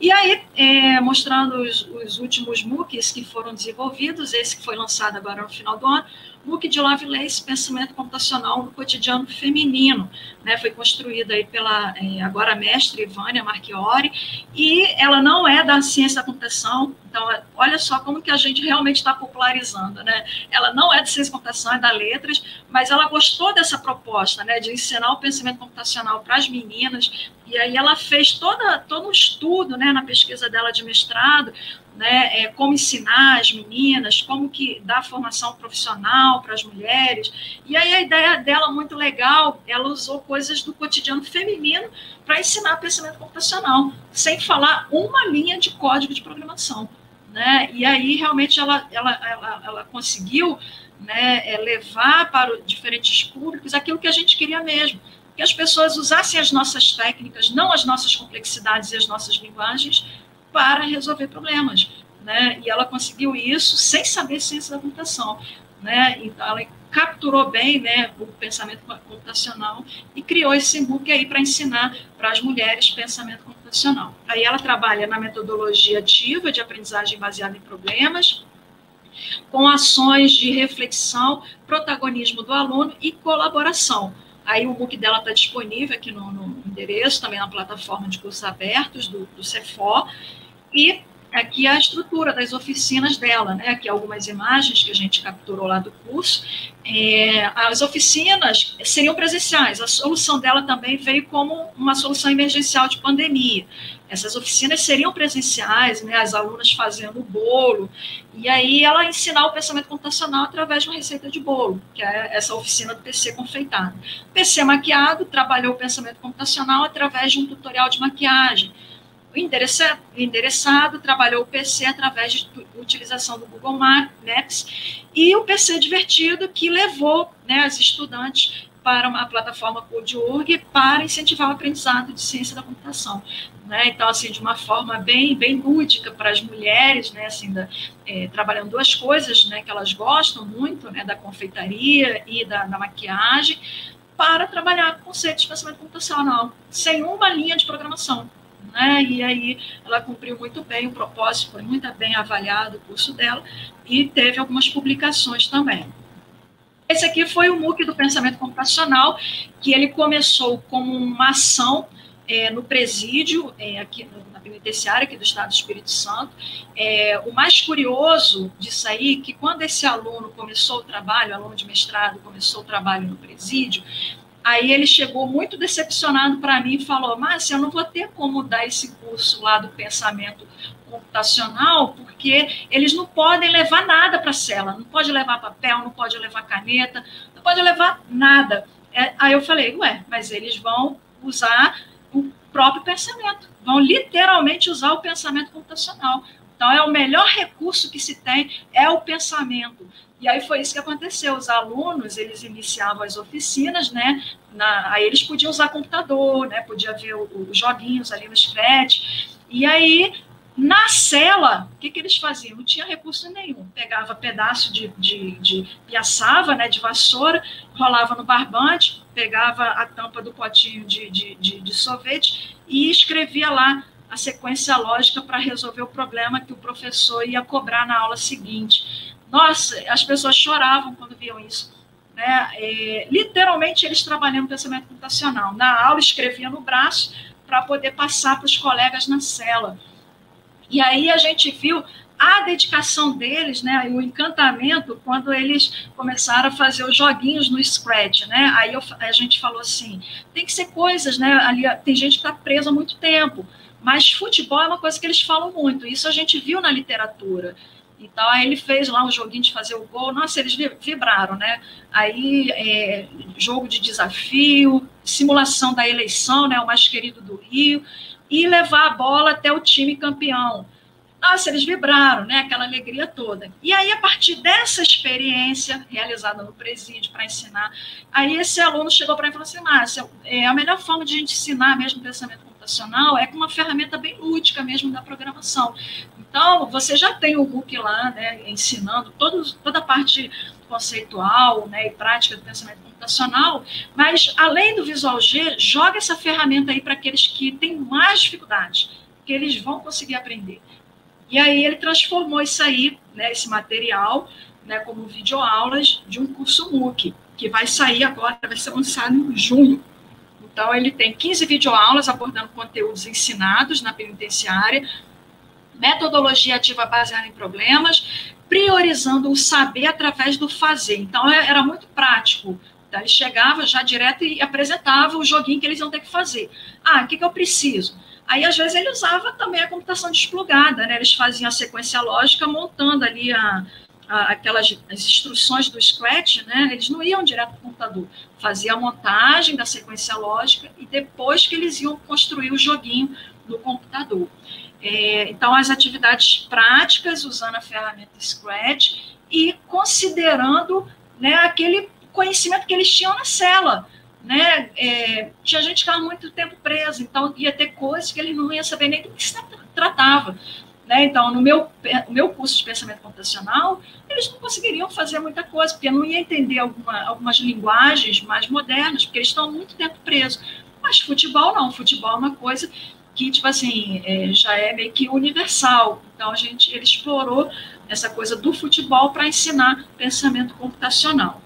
E aí, é, mostrando os, os, últimos MOOCs que foram desenvolvidos, esse que foi lançado agora no final do ano, MOOC de Lovelace, Pensamento Computacional no Cotidiano Feminino, né, foi construída aí pela é, agora mestre Vânia Marchiori, e ela não é da ciência da computação, então olha só como que a gente realmente está popularizando, né? Ela não é de ciência da computação, é da letras, mas ela gostou dessa proposta, né, de ensinar o pensamento computacional para as meninas, e aí ela fez toda, todo um estudo, né, na pesquisa dela de mestrado, né, é, como ensinar as meninas, como que dar formação profissional para as mulheres. E aí a ideia dela muito legal, ela usou coisas do cotidiano feminino para ensinar pensamento computacional, sem falar uma linha de código de programação. Né? E aí realmente ela, ela, ela, ela conseguiu né, é, levar para diferentes públicos aquilo que a gente queria mesmo, que as pessoas usassem as nossas técnicas, não as nossas complexidades e as nossas linguagens, para resolver problemas. Né? E ela conseguiu isso sem saber ciência da computação. Né? Então, ela capturou bem né, o pensamento computacional e criou esse book aí para ensinar para as mulheres pensamento computacional. Aí ela trabalha na metodologia ativa de aprendizagem baseada em problemas, com ações de reflexão, protagonismo do aluno e colaboração. Aí o book dela está disponível aqui no, no, endereço, também na plataforma de cursos abertos do, do CEFO, e aqui a estrutura das oficinas dela, né? Aqui algumas imagens que a gente capturou lá do curso. É, as oficinas seriam presenciais. A solução dela também veio como uma solução emergencial de pandemia. Essas oficinas seriam presenciais, né? As alunas fazendo o bolo e aí ela ensinar o pensamento computacional através de uma receita de bolo, que é essa oficina do PC confeitado. PC maquiado trabalhou o pensamento computacional através de um tutorial de maquiagem o o endereçado trabalhou o PC através de utilização do Google Maps e o PC divertido que levou né, as estudantes para uma plataforma Code.org para incentivar o aprendizado de ciência da computação. Né? Então, assim, de uma forma bem, bem lúdica para as mulheres, né? assim, da, é, trabalhando duas coisas né, que elas gostam muito, né, da confeitaria e da, da maquiagem, para trabalhar conceitos de pensamento computacional, sem uma linha de programação né? E aí ela cumpriu muito bem o propósito, foi muito bem avaliado o curso dela e teve algumas publicações também. Esse aqui foi o MOOC do pensamento computacional, que ele começou como uma ação é, no presídio, é, aqui na penitenciária aqui do Estado do Espírito Santo. É, o mais curioso disso aí, que quando esse aluno começou o trabalho, aluno de mestrado começou o trabalho no presídio, Aí ele chegou muito decepcionado para mim e falou: Márcia, eu não vou ter como dar esse curso lá do pensamento computacional, porque eles não podem levar nada para a cela, não pode levar papel, não pode levar caneta, não pode levar nada. É, aí eu falei: ué, mas eles vão usar o próprio pensamento, vão literalmente usar o pensamento computacional. Então, é o melhor recurso que se tem é o pensamento. E aí foi isso que aconteceu. Os alunos, eles iniciavam as oficinas, né? Na, aí eles podiam usar computador, né? Podia ver os joguinhos ali no Scratch. E aí, na cela, o que, que eles faziam? Não tinha recurso nenhum. Pegava pedaço de, de, de piaçava, né? De vassoura, rolava no barbante, pegava a tampa do potinho de, de, de, de sorvete e escrevia lá a sequência lógica para resolver o problema que o professor ia cobrar na aula seguinte. Nossa, as pessoas choravam quando viam isso. Né? É, literalmente, eles trabalhando pensamento computacional. Na aula, escrevia no braço para poder passar para os colegas na cela. E aí a gente viu a dedicação deles, né, o encantamento, quando eles começaram a fazer os joguinhos no Scratch, né, aí eu, a gente falou assim, tem que ser coisas, né, ali tem gente que está presa há muito tempo, mas futebol é uma coisa que eles falam muito, isso a gente viu na literatura, então, aí ele fez lá um joguinho de fazer o gol. Nossa, eles vibraram, né? Aí, é, jogo de desafio, simulação da eleição, né? O mais querido do Rio, e levar a bola até o time campeão. Nossa, eles vibraram, né? Aquela alegria toda. E aí, a partir dessa experiência realizada no presídio para ensinar, aí esse aluno chegou para mim e falou assim: Márcia, é a melhor forma de a gente ensinar mesmo pensamento é com uma ferramenta bem lúdica mesmo da programação. Então, você já tem o book lá, né, ensinando toda a parte conceitual né, e prática do pensamento computacional, mas além do Visual G, joga essa ferramenta aí para aqueles que têm mais dificuldade, que eles vão conseguir aprender. E aí ele transformou isso aí, né, esse material, né, como videoaulas de um curso MOOC, que vai sair agora, vai ser lançado em junho. Então, ele tem 15 videoaulas abordando conteúdos ensinados na penitenciária, metodologia ativa baseada em problemas, priorizando o saber através do fazer. Então, é, era muito prático. Então, ele chegava já direto e apresentava o joguinho que eles iam ter que fazer. Ah, o que, que eu preciso? Aí, às vezes, ele usava também a computação desplugada, né? Eles faziam a sequência lógica montando ali a, aquelas as instruções do Scratch, né, eles não iam direto para o computador, fazia a montagem da sequência lógica e depois que eles iam construir o joguinho no computador. É, então, as atividades práticas usando a ferramenta Scratch e considerando né, aquele conhecimento que eles tinham na cela. Né? É, tinha gente que estava muito tempo preso, então ia ter coisas que eles não iam saber nem do que se tratava. Né? Então, no meu, no meu curso de pensamento computacional, eles não conseguiriam fazer muita coisa, porque não ia entender alguma, algumas linguagens mais modernas, porque eles estão muito tempo presos. Mas futebol não, futebol é uma coisa que, tipo assim, é, já é meio que universal. Então, a gente, ele explorou essa coisa do futebol para ensinar pensamento computacional.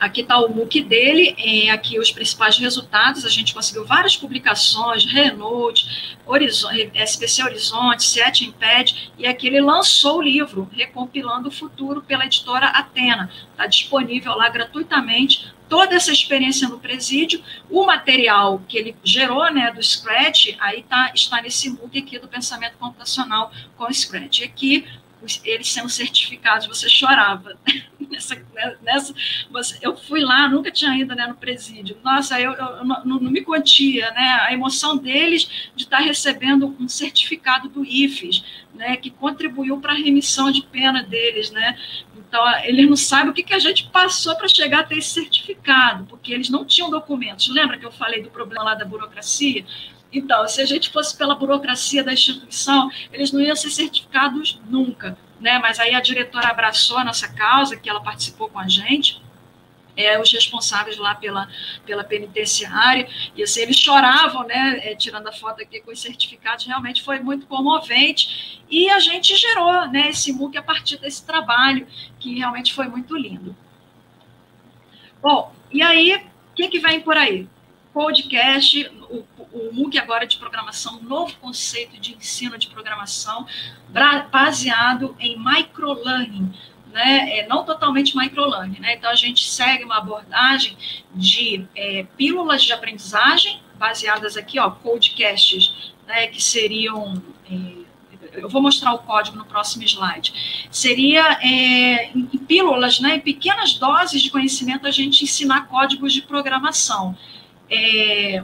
Aqui está o MOOC dele, é, aqui os principais resultados, a gente conseguiu várias publicações, Renault, Horizonte, SPC Horizonte, Set Imped, e aqui ele lançou o livro, Recompilando o Futuro, pela editora Atena. Está disponível lá gratuitamente, toda essa experiência no presídio, o material que ele gerou, né, do Scratch, aí tá, está nesse MOOC aqui do pensamento computacional com Scratch. E aqui eles sendo certificados, você chorava. nessa, né, nessa, você, eu fui lá, nunca tinha ido né, no presídio. Nossa, eu, eu não, não, me contia, né? A emoção deles de estar recebendo um certificado do IFES, né, que contribuiu para a remissão de pena deles, né? Então, eles não sabem o que, que a gente passou para chegar a ter esse certificado, porque eles não tinham documentos. Lembra que eu falei do problema lá da burocracia? Então, se a gente fosse pela burocracia da instituição, eles não iam ser certificados nunca, né? Mas aí a diretora abraçou a nossa causa, que ela participou com a gente, é, os responsáveis lá pela, pela penitenciária, e assim, eles choravam, né, é, tirando a foto aqui com os certificados, realmente foi muito comovente, e a gente gerou, né, esse MOOC a partir desse trabalho, que realmente foi muito lindo. Bom, e aí, o que, que vem por aí? Podcast, o, o MOOC agora de programação, novo conceito de ensino de programação, baseado em microlearning, né, é, não totalmente microlearning, né, então a gente segue uma abordagem de é, pílulas de aprendizagem, baseadas aqui, ó, codecasts, né, que seriam, é, eu vou mostrar o código no próximo slide, seria é, em pílulas, né, em pequenas doses de conhecimento a gente ensinar códigos de programação, é,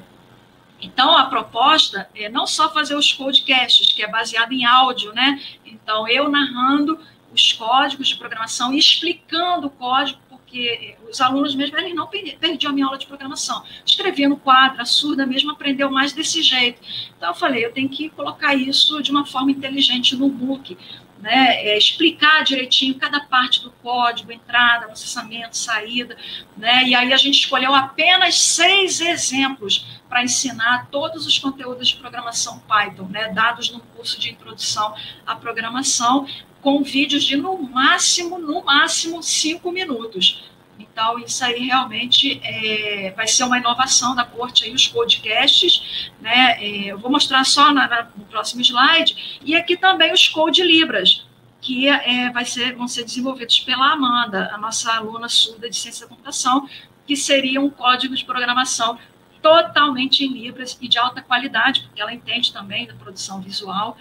então, a proposta é não só fazer os podcasts, que é baseado em áudio, né? Então, eu narrando os códigos de programação e explicando o código, porque os alunos mesmo, eles não perdiam a minha aula de programação. Escrevia no quadro, a surda mesmo aprendeu mais desse jeito. Então, eu falei, eu tenho que colocar isso de uma forma inteligente no book. Né, é, explicar direitinho cada parte do código, entrada, processamento, saída, né, e aí a gente escolheu apenas seis exemplos para ensinar todos os conteúdos de programação Python, né, dados no curso de introdução à programação, com vídeos de no máximo, no máximo, cinco minutos. Então, isso aí realmente é, vai ser uma inovação da corte aí, os podcasts, né? É, eu vou mostrar só na, na, no próximo slide, e aqui também os Code Libras, que é, vai ser, vão ser desenvolvidos pela Amanda, a nossa aluna surda de ciência da computação, que seria um código de programação totalmente em Libras e de alta qualidade, porque ela entende também da produção visual.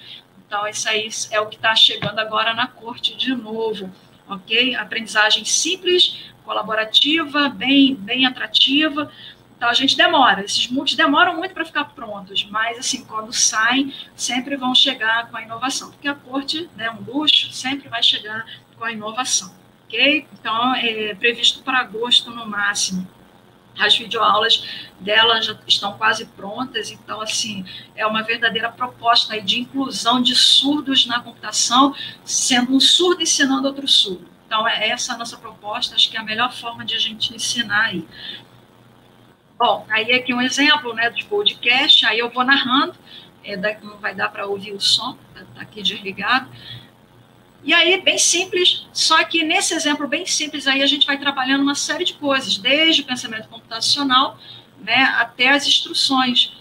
Então, isso aí é o que está chegando agora na corte de novo, ok? Aprendizagem simples, colaborativa, bem, bem atrativa. Então a gente demora, esses multis demoram muito para ficar prontos, mas assim, quando saem, sempre vão chegar com a inovação, porque a corte, né, um luxo, sempre vai chegar com a inovação, ok? Então é previsto para agosto no máximo. As videoaulas dela já estão quase prontas, então, assim, é uma verdadeira proposta de inclusão de surdos na computação, sendo um surdo ensinando outro surdo. Então, é essa a nossa proposta, acho que é a melhor forma de a gente ensinar aí. Bom, aí aqui um exemplo né, de podcast, aí eu vou narrando, é, não vai dar para ouvir o som, está tá aqui desligado. E aí, bem simples, só que nesse exemplo bem simples aí a gente vai trabalhando uma série de coisas, desde o pensamento computacional né, até as instruções.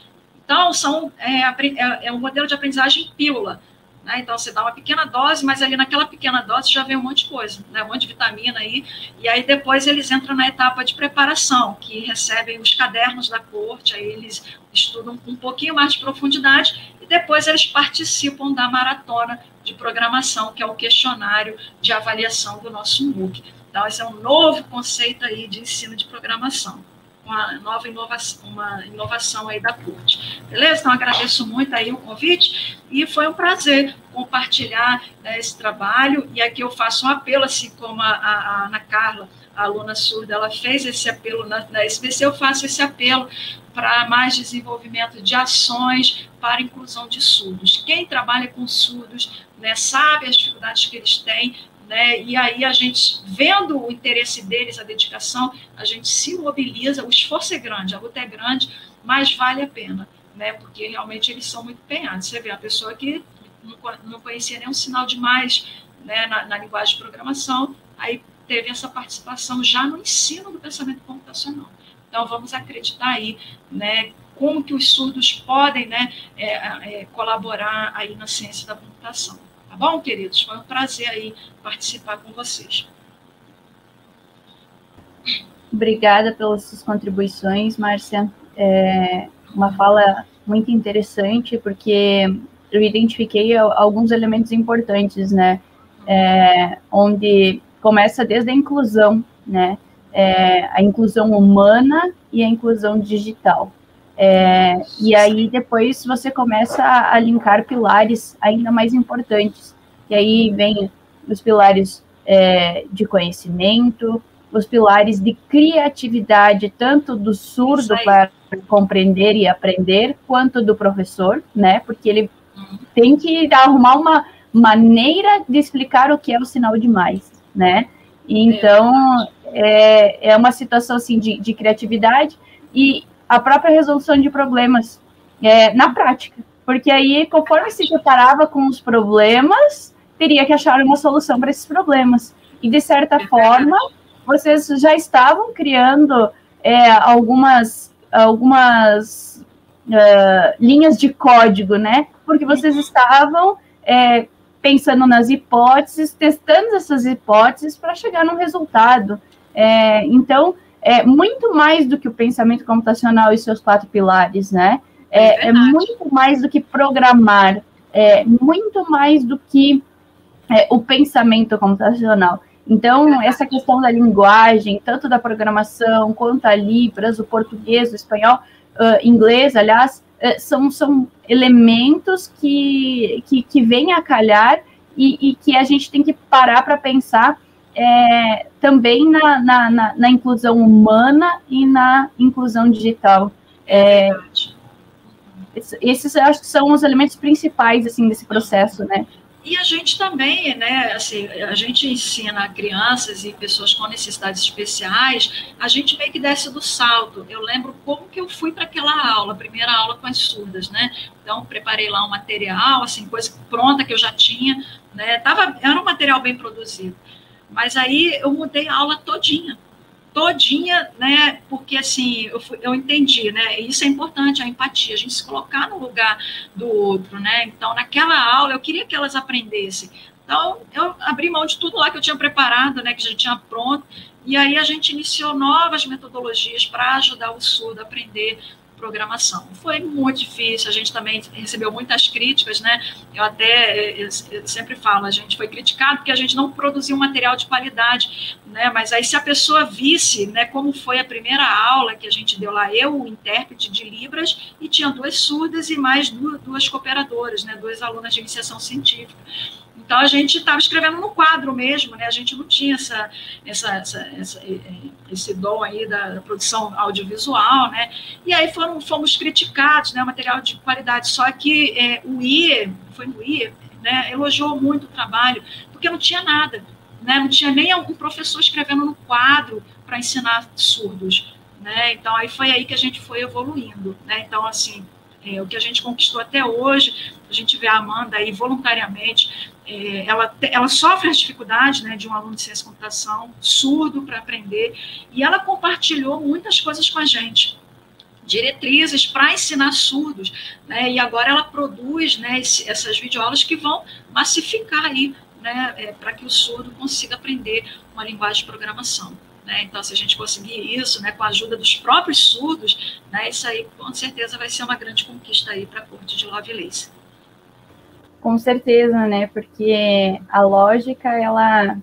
Então, são, é, é, é um modelo de aprendizagem pílula. Né? Então, você dá uma pequena dose, mas ali naquela pequena dose já vem um monte de coisa, né? um monte de vitamina aí. E aí depois eles entram na etapa de preparação, que recebem os cadernos da corte, aí eles estudam com um pouquinho mais de profundidade e depois eles participam da maratona de programação, que é o questionário de avaliação do nosso MOOC. Então, esse é um novo conceito aí de ensino de programação uma nova inovação, uma inovação aí da corte. Beleza? Então, agradeço muito aí o convite e foi um prazer compartilhar né, esse trabalho. E aqui eu faço um apelo, assim como a, a, Ana Carla, a aluna surda, ela fez esse apelo na, na SBC, eu faço esse apelo para mais desenvolvimento de ações para inclusão de surdos. Quem trabalha com surdos né, sabe as dificuldades que eles têm, né? E aí a gente, vendo o interesse deles, a dedicação, a gente se mobiliza, o esforço é grande, a luta é grande, mas vale a pena, né? Porque realmente eles são muito empenhados. Você vê a pessoa que não conhecia nenhum sinal de mais né, na, na linguagem de programação, aí teve essa participação já no ensino do pensamento computacional. Então, vamos acreditar aí, né, como que os surdos podem, né, é, é, colaborar aí na ciência da computação. Tá bom, queridos? Foi um prazer aí participar com vocês. Obrigada pelas suas contribuições, Márcia. É uma fala muito interessante, porque eu identifiquei alguns elementos importantes, né? É, onde começa desde a inclusão, né? É, a inclusão humana e a inclusão digital. É, e aí depois você começa a, a, linkar pilares ainda mais importantes. E aí vem os pilares é, de conhecimento, os pilares de criatividade, tanto do surdo para compreender e aprender, quanto do professor, né? Porque ele tem que arrumar uma maneira de explicar o que é o sinal de mais, né? Então, é, é uma situação assim de, de criatividade e, a própria resolução de problemas é, na prática. Porque aí, conforme se preparava com os problemas, teria que achar uma solução para esses problemas. E, de certa forma, vocês já estavam criando é, algumas, algumas uh, linhas de código, né? Porque vocês estavam é, pensando nas hipóteses, testando essas hipóteses para chegar num resultado. É, então, é muito mais do que o pensamento computacional e seus quatro pilares, né? É, é, é muito mais do que programar, é muito mais do que é, o pensamento computacional. Então, essa questão da linguagem, tanto da programação quanto a Libras, o português, o espanhol, uh, inglês, aliás, uh, são, são elementos que, que, que vêm a calhar e, e que a gente tem que parar para pensar é, também na, na, na, na, inclusão humana e na inclusão digital. É, esses acho que são os elementos principais assim desse processo, né? E a gente também, né, assim, a gente ensina crianças e pessoas com necessidades especiais, a gente meio que desce do salto. Eu lembro como que eu fui para aquela aula, primeira aula com as surdas, né? Então, preparei lá um material, assim, coisa pronta que eu já tinha, né? Tava, era um material bem produzido. Mas aí eu mudei a aula todinha todinha, né? Porque assim, eu, eu entendi, né? Isso é importante, a empatia, a gente se colocar no lugar do outro, né? Então, naquela aula, eu queria que elas aprendessem. Então, eu abri mão de tudo lá que eu tinha preparado, né? Que já tinha pronto. E aí a gente iniciou novas metodologias para ajudar o surdo a aprender programação. Foi muito difícil, a gente também recebeu muitas críticas, né? Eu até eu, eu sempre falo, a gente foi criticado porque a gente não produziu material de qualidade, né? Mas aí se a pessoa visse, né, como foi a primeira aula que a gente deu lá, eu, o intérprete de Libras, e tinha duas surdas e mais duas, duas cooperadoras, né, duas alunas de iniciação científica. Então a gente estava escrevendo no quadro mesmo, né? A gente não tinha essa, essa, essa, essa esse dom aí da, produção audiovisual, né? E aí foram, fomos criticados, né? Material de qualidade. Só que é, o IE, foi no IE, né? Elogiou muito o trabalho, porque não tinha nada, né? Não tinha nem algum professor escrevendo no quadro para ensinar surdos, né? Então aí foi aí que a gente foi evoluindo, né? Então assim é, o que a gente conquistou até hoje, a gente vê a Amanda aí voluntariamente, é, ela, ela sofre as dificuldades né, de um aluno de ciência e computação, surdo para aprender, e ela compartilhou muitas coisas com a gente diretrizes para ensinar surdos, né? E agora ela produz, né, esse, essas videoaulas que vão massificar aí, né, é, para que o surdo consiga aprender uma linguagem de programação. Né? Então, se a gente conseguir isso, né, com a ajuda dos próprios surdos, né, isso aí com certeza vai ser uma grande conquista aí para a corte de Lovelace. Com certeza, né? Porque a lógica ela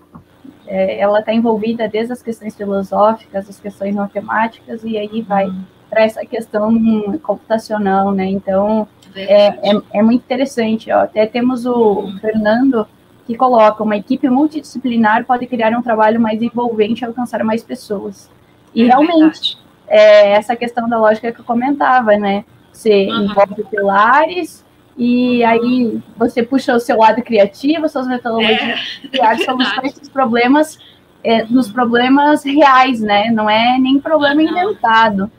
é, ela está envolvida desde as questões filosóficas, as questões matemáticas e aí vai uhum. para essa questão computacional, né? Então é, é, é, muito interessante. Ó. Até temos o. Fernando que coloca uma equipe multidisciplinar pode criar um trabalho mais envolvente e alcançar mais pessoas. E é realmente, é, essa questão da lógica que eu comentava, né? Você uhum. envolve pilares e aí você puxa o seu lado criativo, suas metodologias, é, criar soluções dos problemas, é, nos problemas reais, né? Não é nem problema inventado.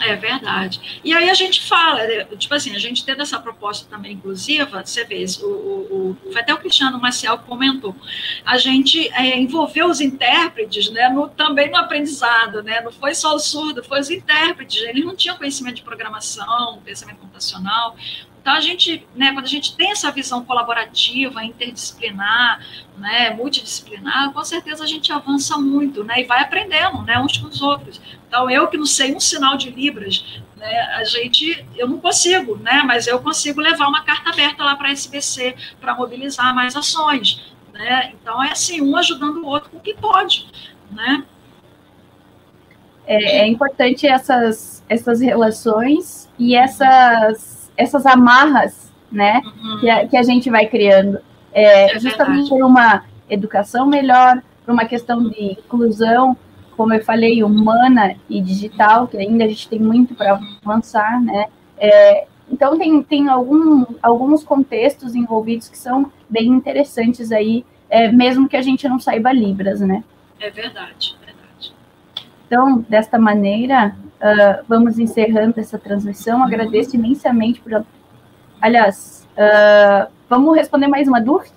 É verdade. E aí a gente fala, é, tipo assim, a gente tendo essa proposta também inclusiva, você vê, o, o, o foi até o Cristiano que comentou, a gente é, envolveu os intérpretes né, no, também no aprendizado, né? Não foi só o surdo, foi os intérpretes, eles não tinham conhecimento de programação, pensamento computacional, então, a gente, né, quando a gente tem essa visão colaborativa, interdisciplinar, né, multidisciplinar, com certeza a gente avança muito, né, e vai aprendendo, né, uns com os outros. Então, eu que não sei um sinal de Libras, né, a gente, eu não consigo, né, mas eu consigo levar uma carta aberta lá para a SBC para mobilizar mais ações, né. Então, é assim, um ajudando o outro com o que pode, né. É, é importante essas, essas relações e essas essas amarras, né, uhum. que, a, que a gente vai criando. É, é justamente por uma educação melhor, por uma questão de inclusão, como eu falei, humana e digital, que ainda a gente tem muito para avançar, né? É, então tem, tem algum, alguns contextos envolvidos que são bem interessantes aí, é, mesmo que a gente não saiba Libras, né? É verdade, verdade. Então, desta maneira, Uh, vamos encerrando essa transmissão. Agradeço imensamente por. Aliás, uh, vamos responder mais uma dúvida,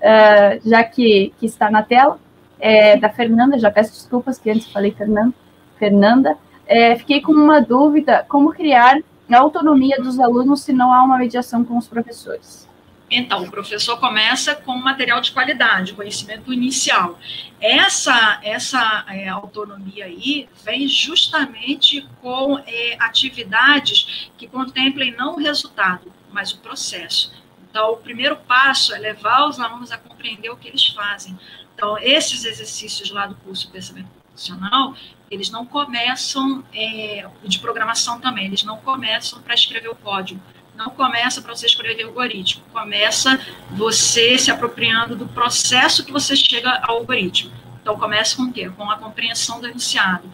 uh, já que, que está na tela, é, da Fernanda. Já peço desculpas que antes falei Fernanda. Fernanda. É, fiquei com uma dúvida: como criar a autonomia dos alunos se não há uma mediação com os professores? Então, o professor começa com material de qualidade, conhecimento inicial. Essa, essa é, autonomia aí vem justamente com é, atividades que contemplem não o resultado, mas o processo. Então, o primeiro passo é levar os alunos a compreender o que eles fazem. Então, esses exercícios lá do curso de Pensamento Profissional, eles não começam, é, de programação também, eles não começam para escrever o código não começa para você escrever algoritmo, começa você se apropriando do processo que você chega ao algoritmo. Então, começa com o quê? Com a compreensão do enunciado.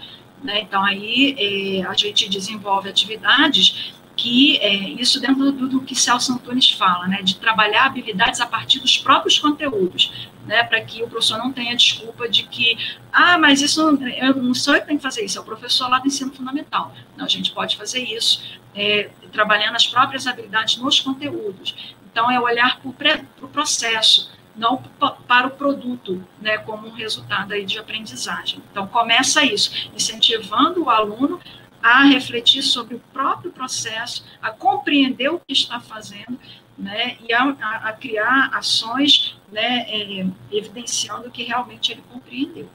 Né? Então, aí eh, a gente desenvolve atividades que é, isso dentro do, do, que Celso Antunes fala, né, de trabalhar habilidades a partir dos próprios conteúdos, né, para que o professor não tenha desculpa de que, ah, mas isso eu não sou eu que tenho que fazer isso, é o professor lá do ensino fundamental. Não, a gente pode fazer isso, é, trabalhando as próprias habilidades nos conteúdos. Então, é olhar para o processo, não para o produto, né, como um resultado aí de aprendizagem. Então, começa isso, incentivando o aluno a refletir sobre o próprio processo, a compreender o que está fazendo, né, e a, a, a criar ações, né, é, evidenciando que realmente ele compreendeu.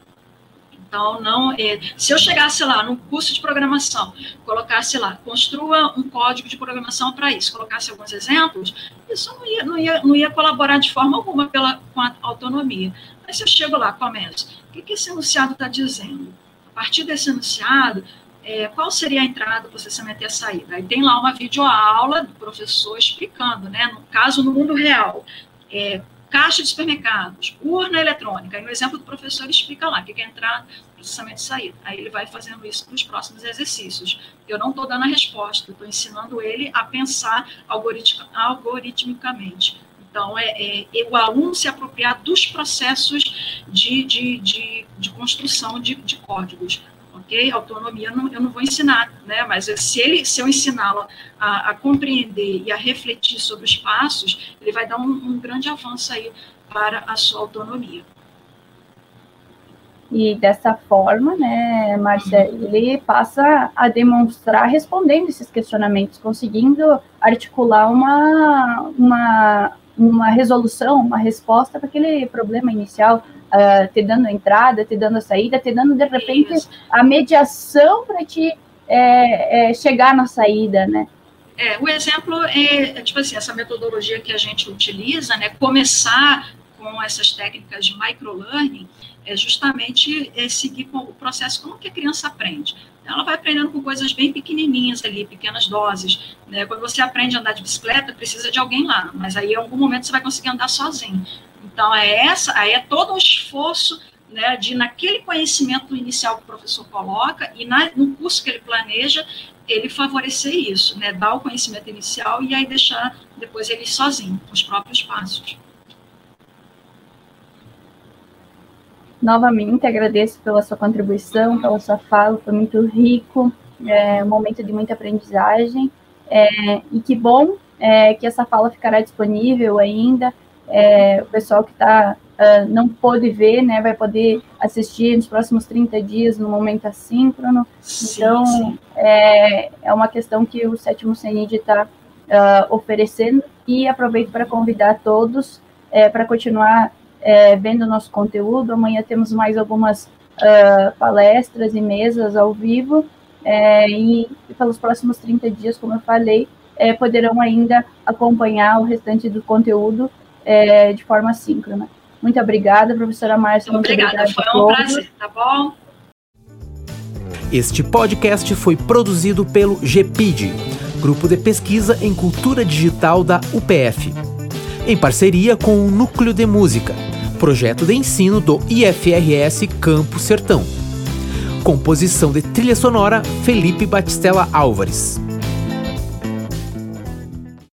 Então, não, é, se eu chegasse lá no curso de programação, colocasse lá, construa um código de programação para isso, colocasse alguns exemplos, isso não ia, não ia, não ia colaborar de forma alguma pela, com a autonomia. Mas se eu chego lá, começo, o que, que esse enunciado está dizendo? A partir desse enunciado, é, qual seria a entrada, o processamento e a saída? Aí tem lá uma videoaula do professor explicando, né? No caso, no mundo real, é, caixa de supermercados, urna eletrônica. E no exemplo do professor, ele explica lá o que é entrada, processamento e saída. Aí ele vai fazendo isso nos próximos exercícios. Eu não estou dando a resposta, estou ensinando ele a pensar algoritm, algoritmicamente. Então, é, é, é, o aluno se apropriar dos processos de, de, de, de construção de, de códigos ok? Autonomia eu não, eu não vou ensinar, né? Mas se ele, se eu ensiná-lo a, a, compreender e a refletir sobre os passos, ele vai dar um, um grande avanço aí para a sua autonomia. E dessa forma, né, Márcia, uhum. ele passa a demonstrar respondendo esses questionamentos, conseguindo articular uma, uma, uma resolução, uma resposta para aquele problema inicial, uh, te dando a entrada, te dando a saída, te dando, de repente, Isso. a mediação para te é, é, chegar na saída, né? É, o exemplo é, tipo assim, essa metodologia que a gente utiliza, né, começar com essas técnicas de microlearning, é justamente é seguir com o processo como que a criança aprende. Ela vai aprendendo com coisas bem pequenininhas ali, pequenas doses. Né? Quando você aprende a andar de bicicleta, precisa de alguém lá, mas aí em algum momento você vai conseguir andar sozinho. Então, é essa, aí é todo um esforço né, de, naquele conhecimento inicial que o professor coloca e na, no curso que ele planeja, ele favorecer isso, né, dar o conhecimento inicial e aí deixar depois ele sozinho, com os próprios passos. Novamente, agradeço pela sua contribuição, pela sua fala, foi muito rico, é um momento de muita aprendizagem, é, e que bom é, que essa fala ficará disponível ainda é, o pessoal que tá, uh, não pôde ver, né, vai poder assistir nos próximos 30 dias no momento assíncrono. Sim, então, sim. É, é uma questão que o sétimo CENID está uh, ah, oferecendo e aproveito para convidar todos é, para continuar é, vendo o nosso conteúdo. Amanhã temos mais algumas uh, palestras e mesas ao vivo. É, e pelos próximos 30 dias, como eu falei, é, poderão ainda acompanhar o restante do conteúdo é, de forma síncrona. Muito obrigada, professora Márcia. Muito obrigada, foi um prazer, tá bom? Este podcast foi produzido pelo GPID, Grupo de Pesquisa em Cultura Digital da UPF, em parceria com o Núcleo de Música, projeto de ensino do IFRS Campo Sertão. Composição de trilha sonora Felipe Batistella Álvares.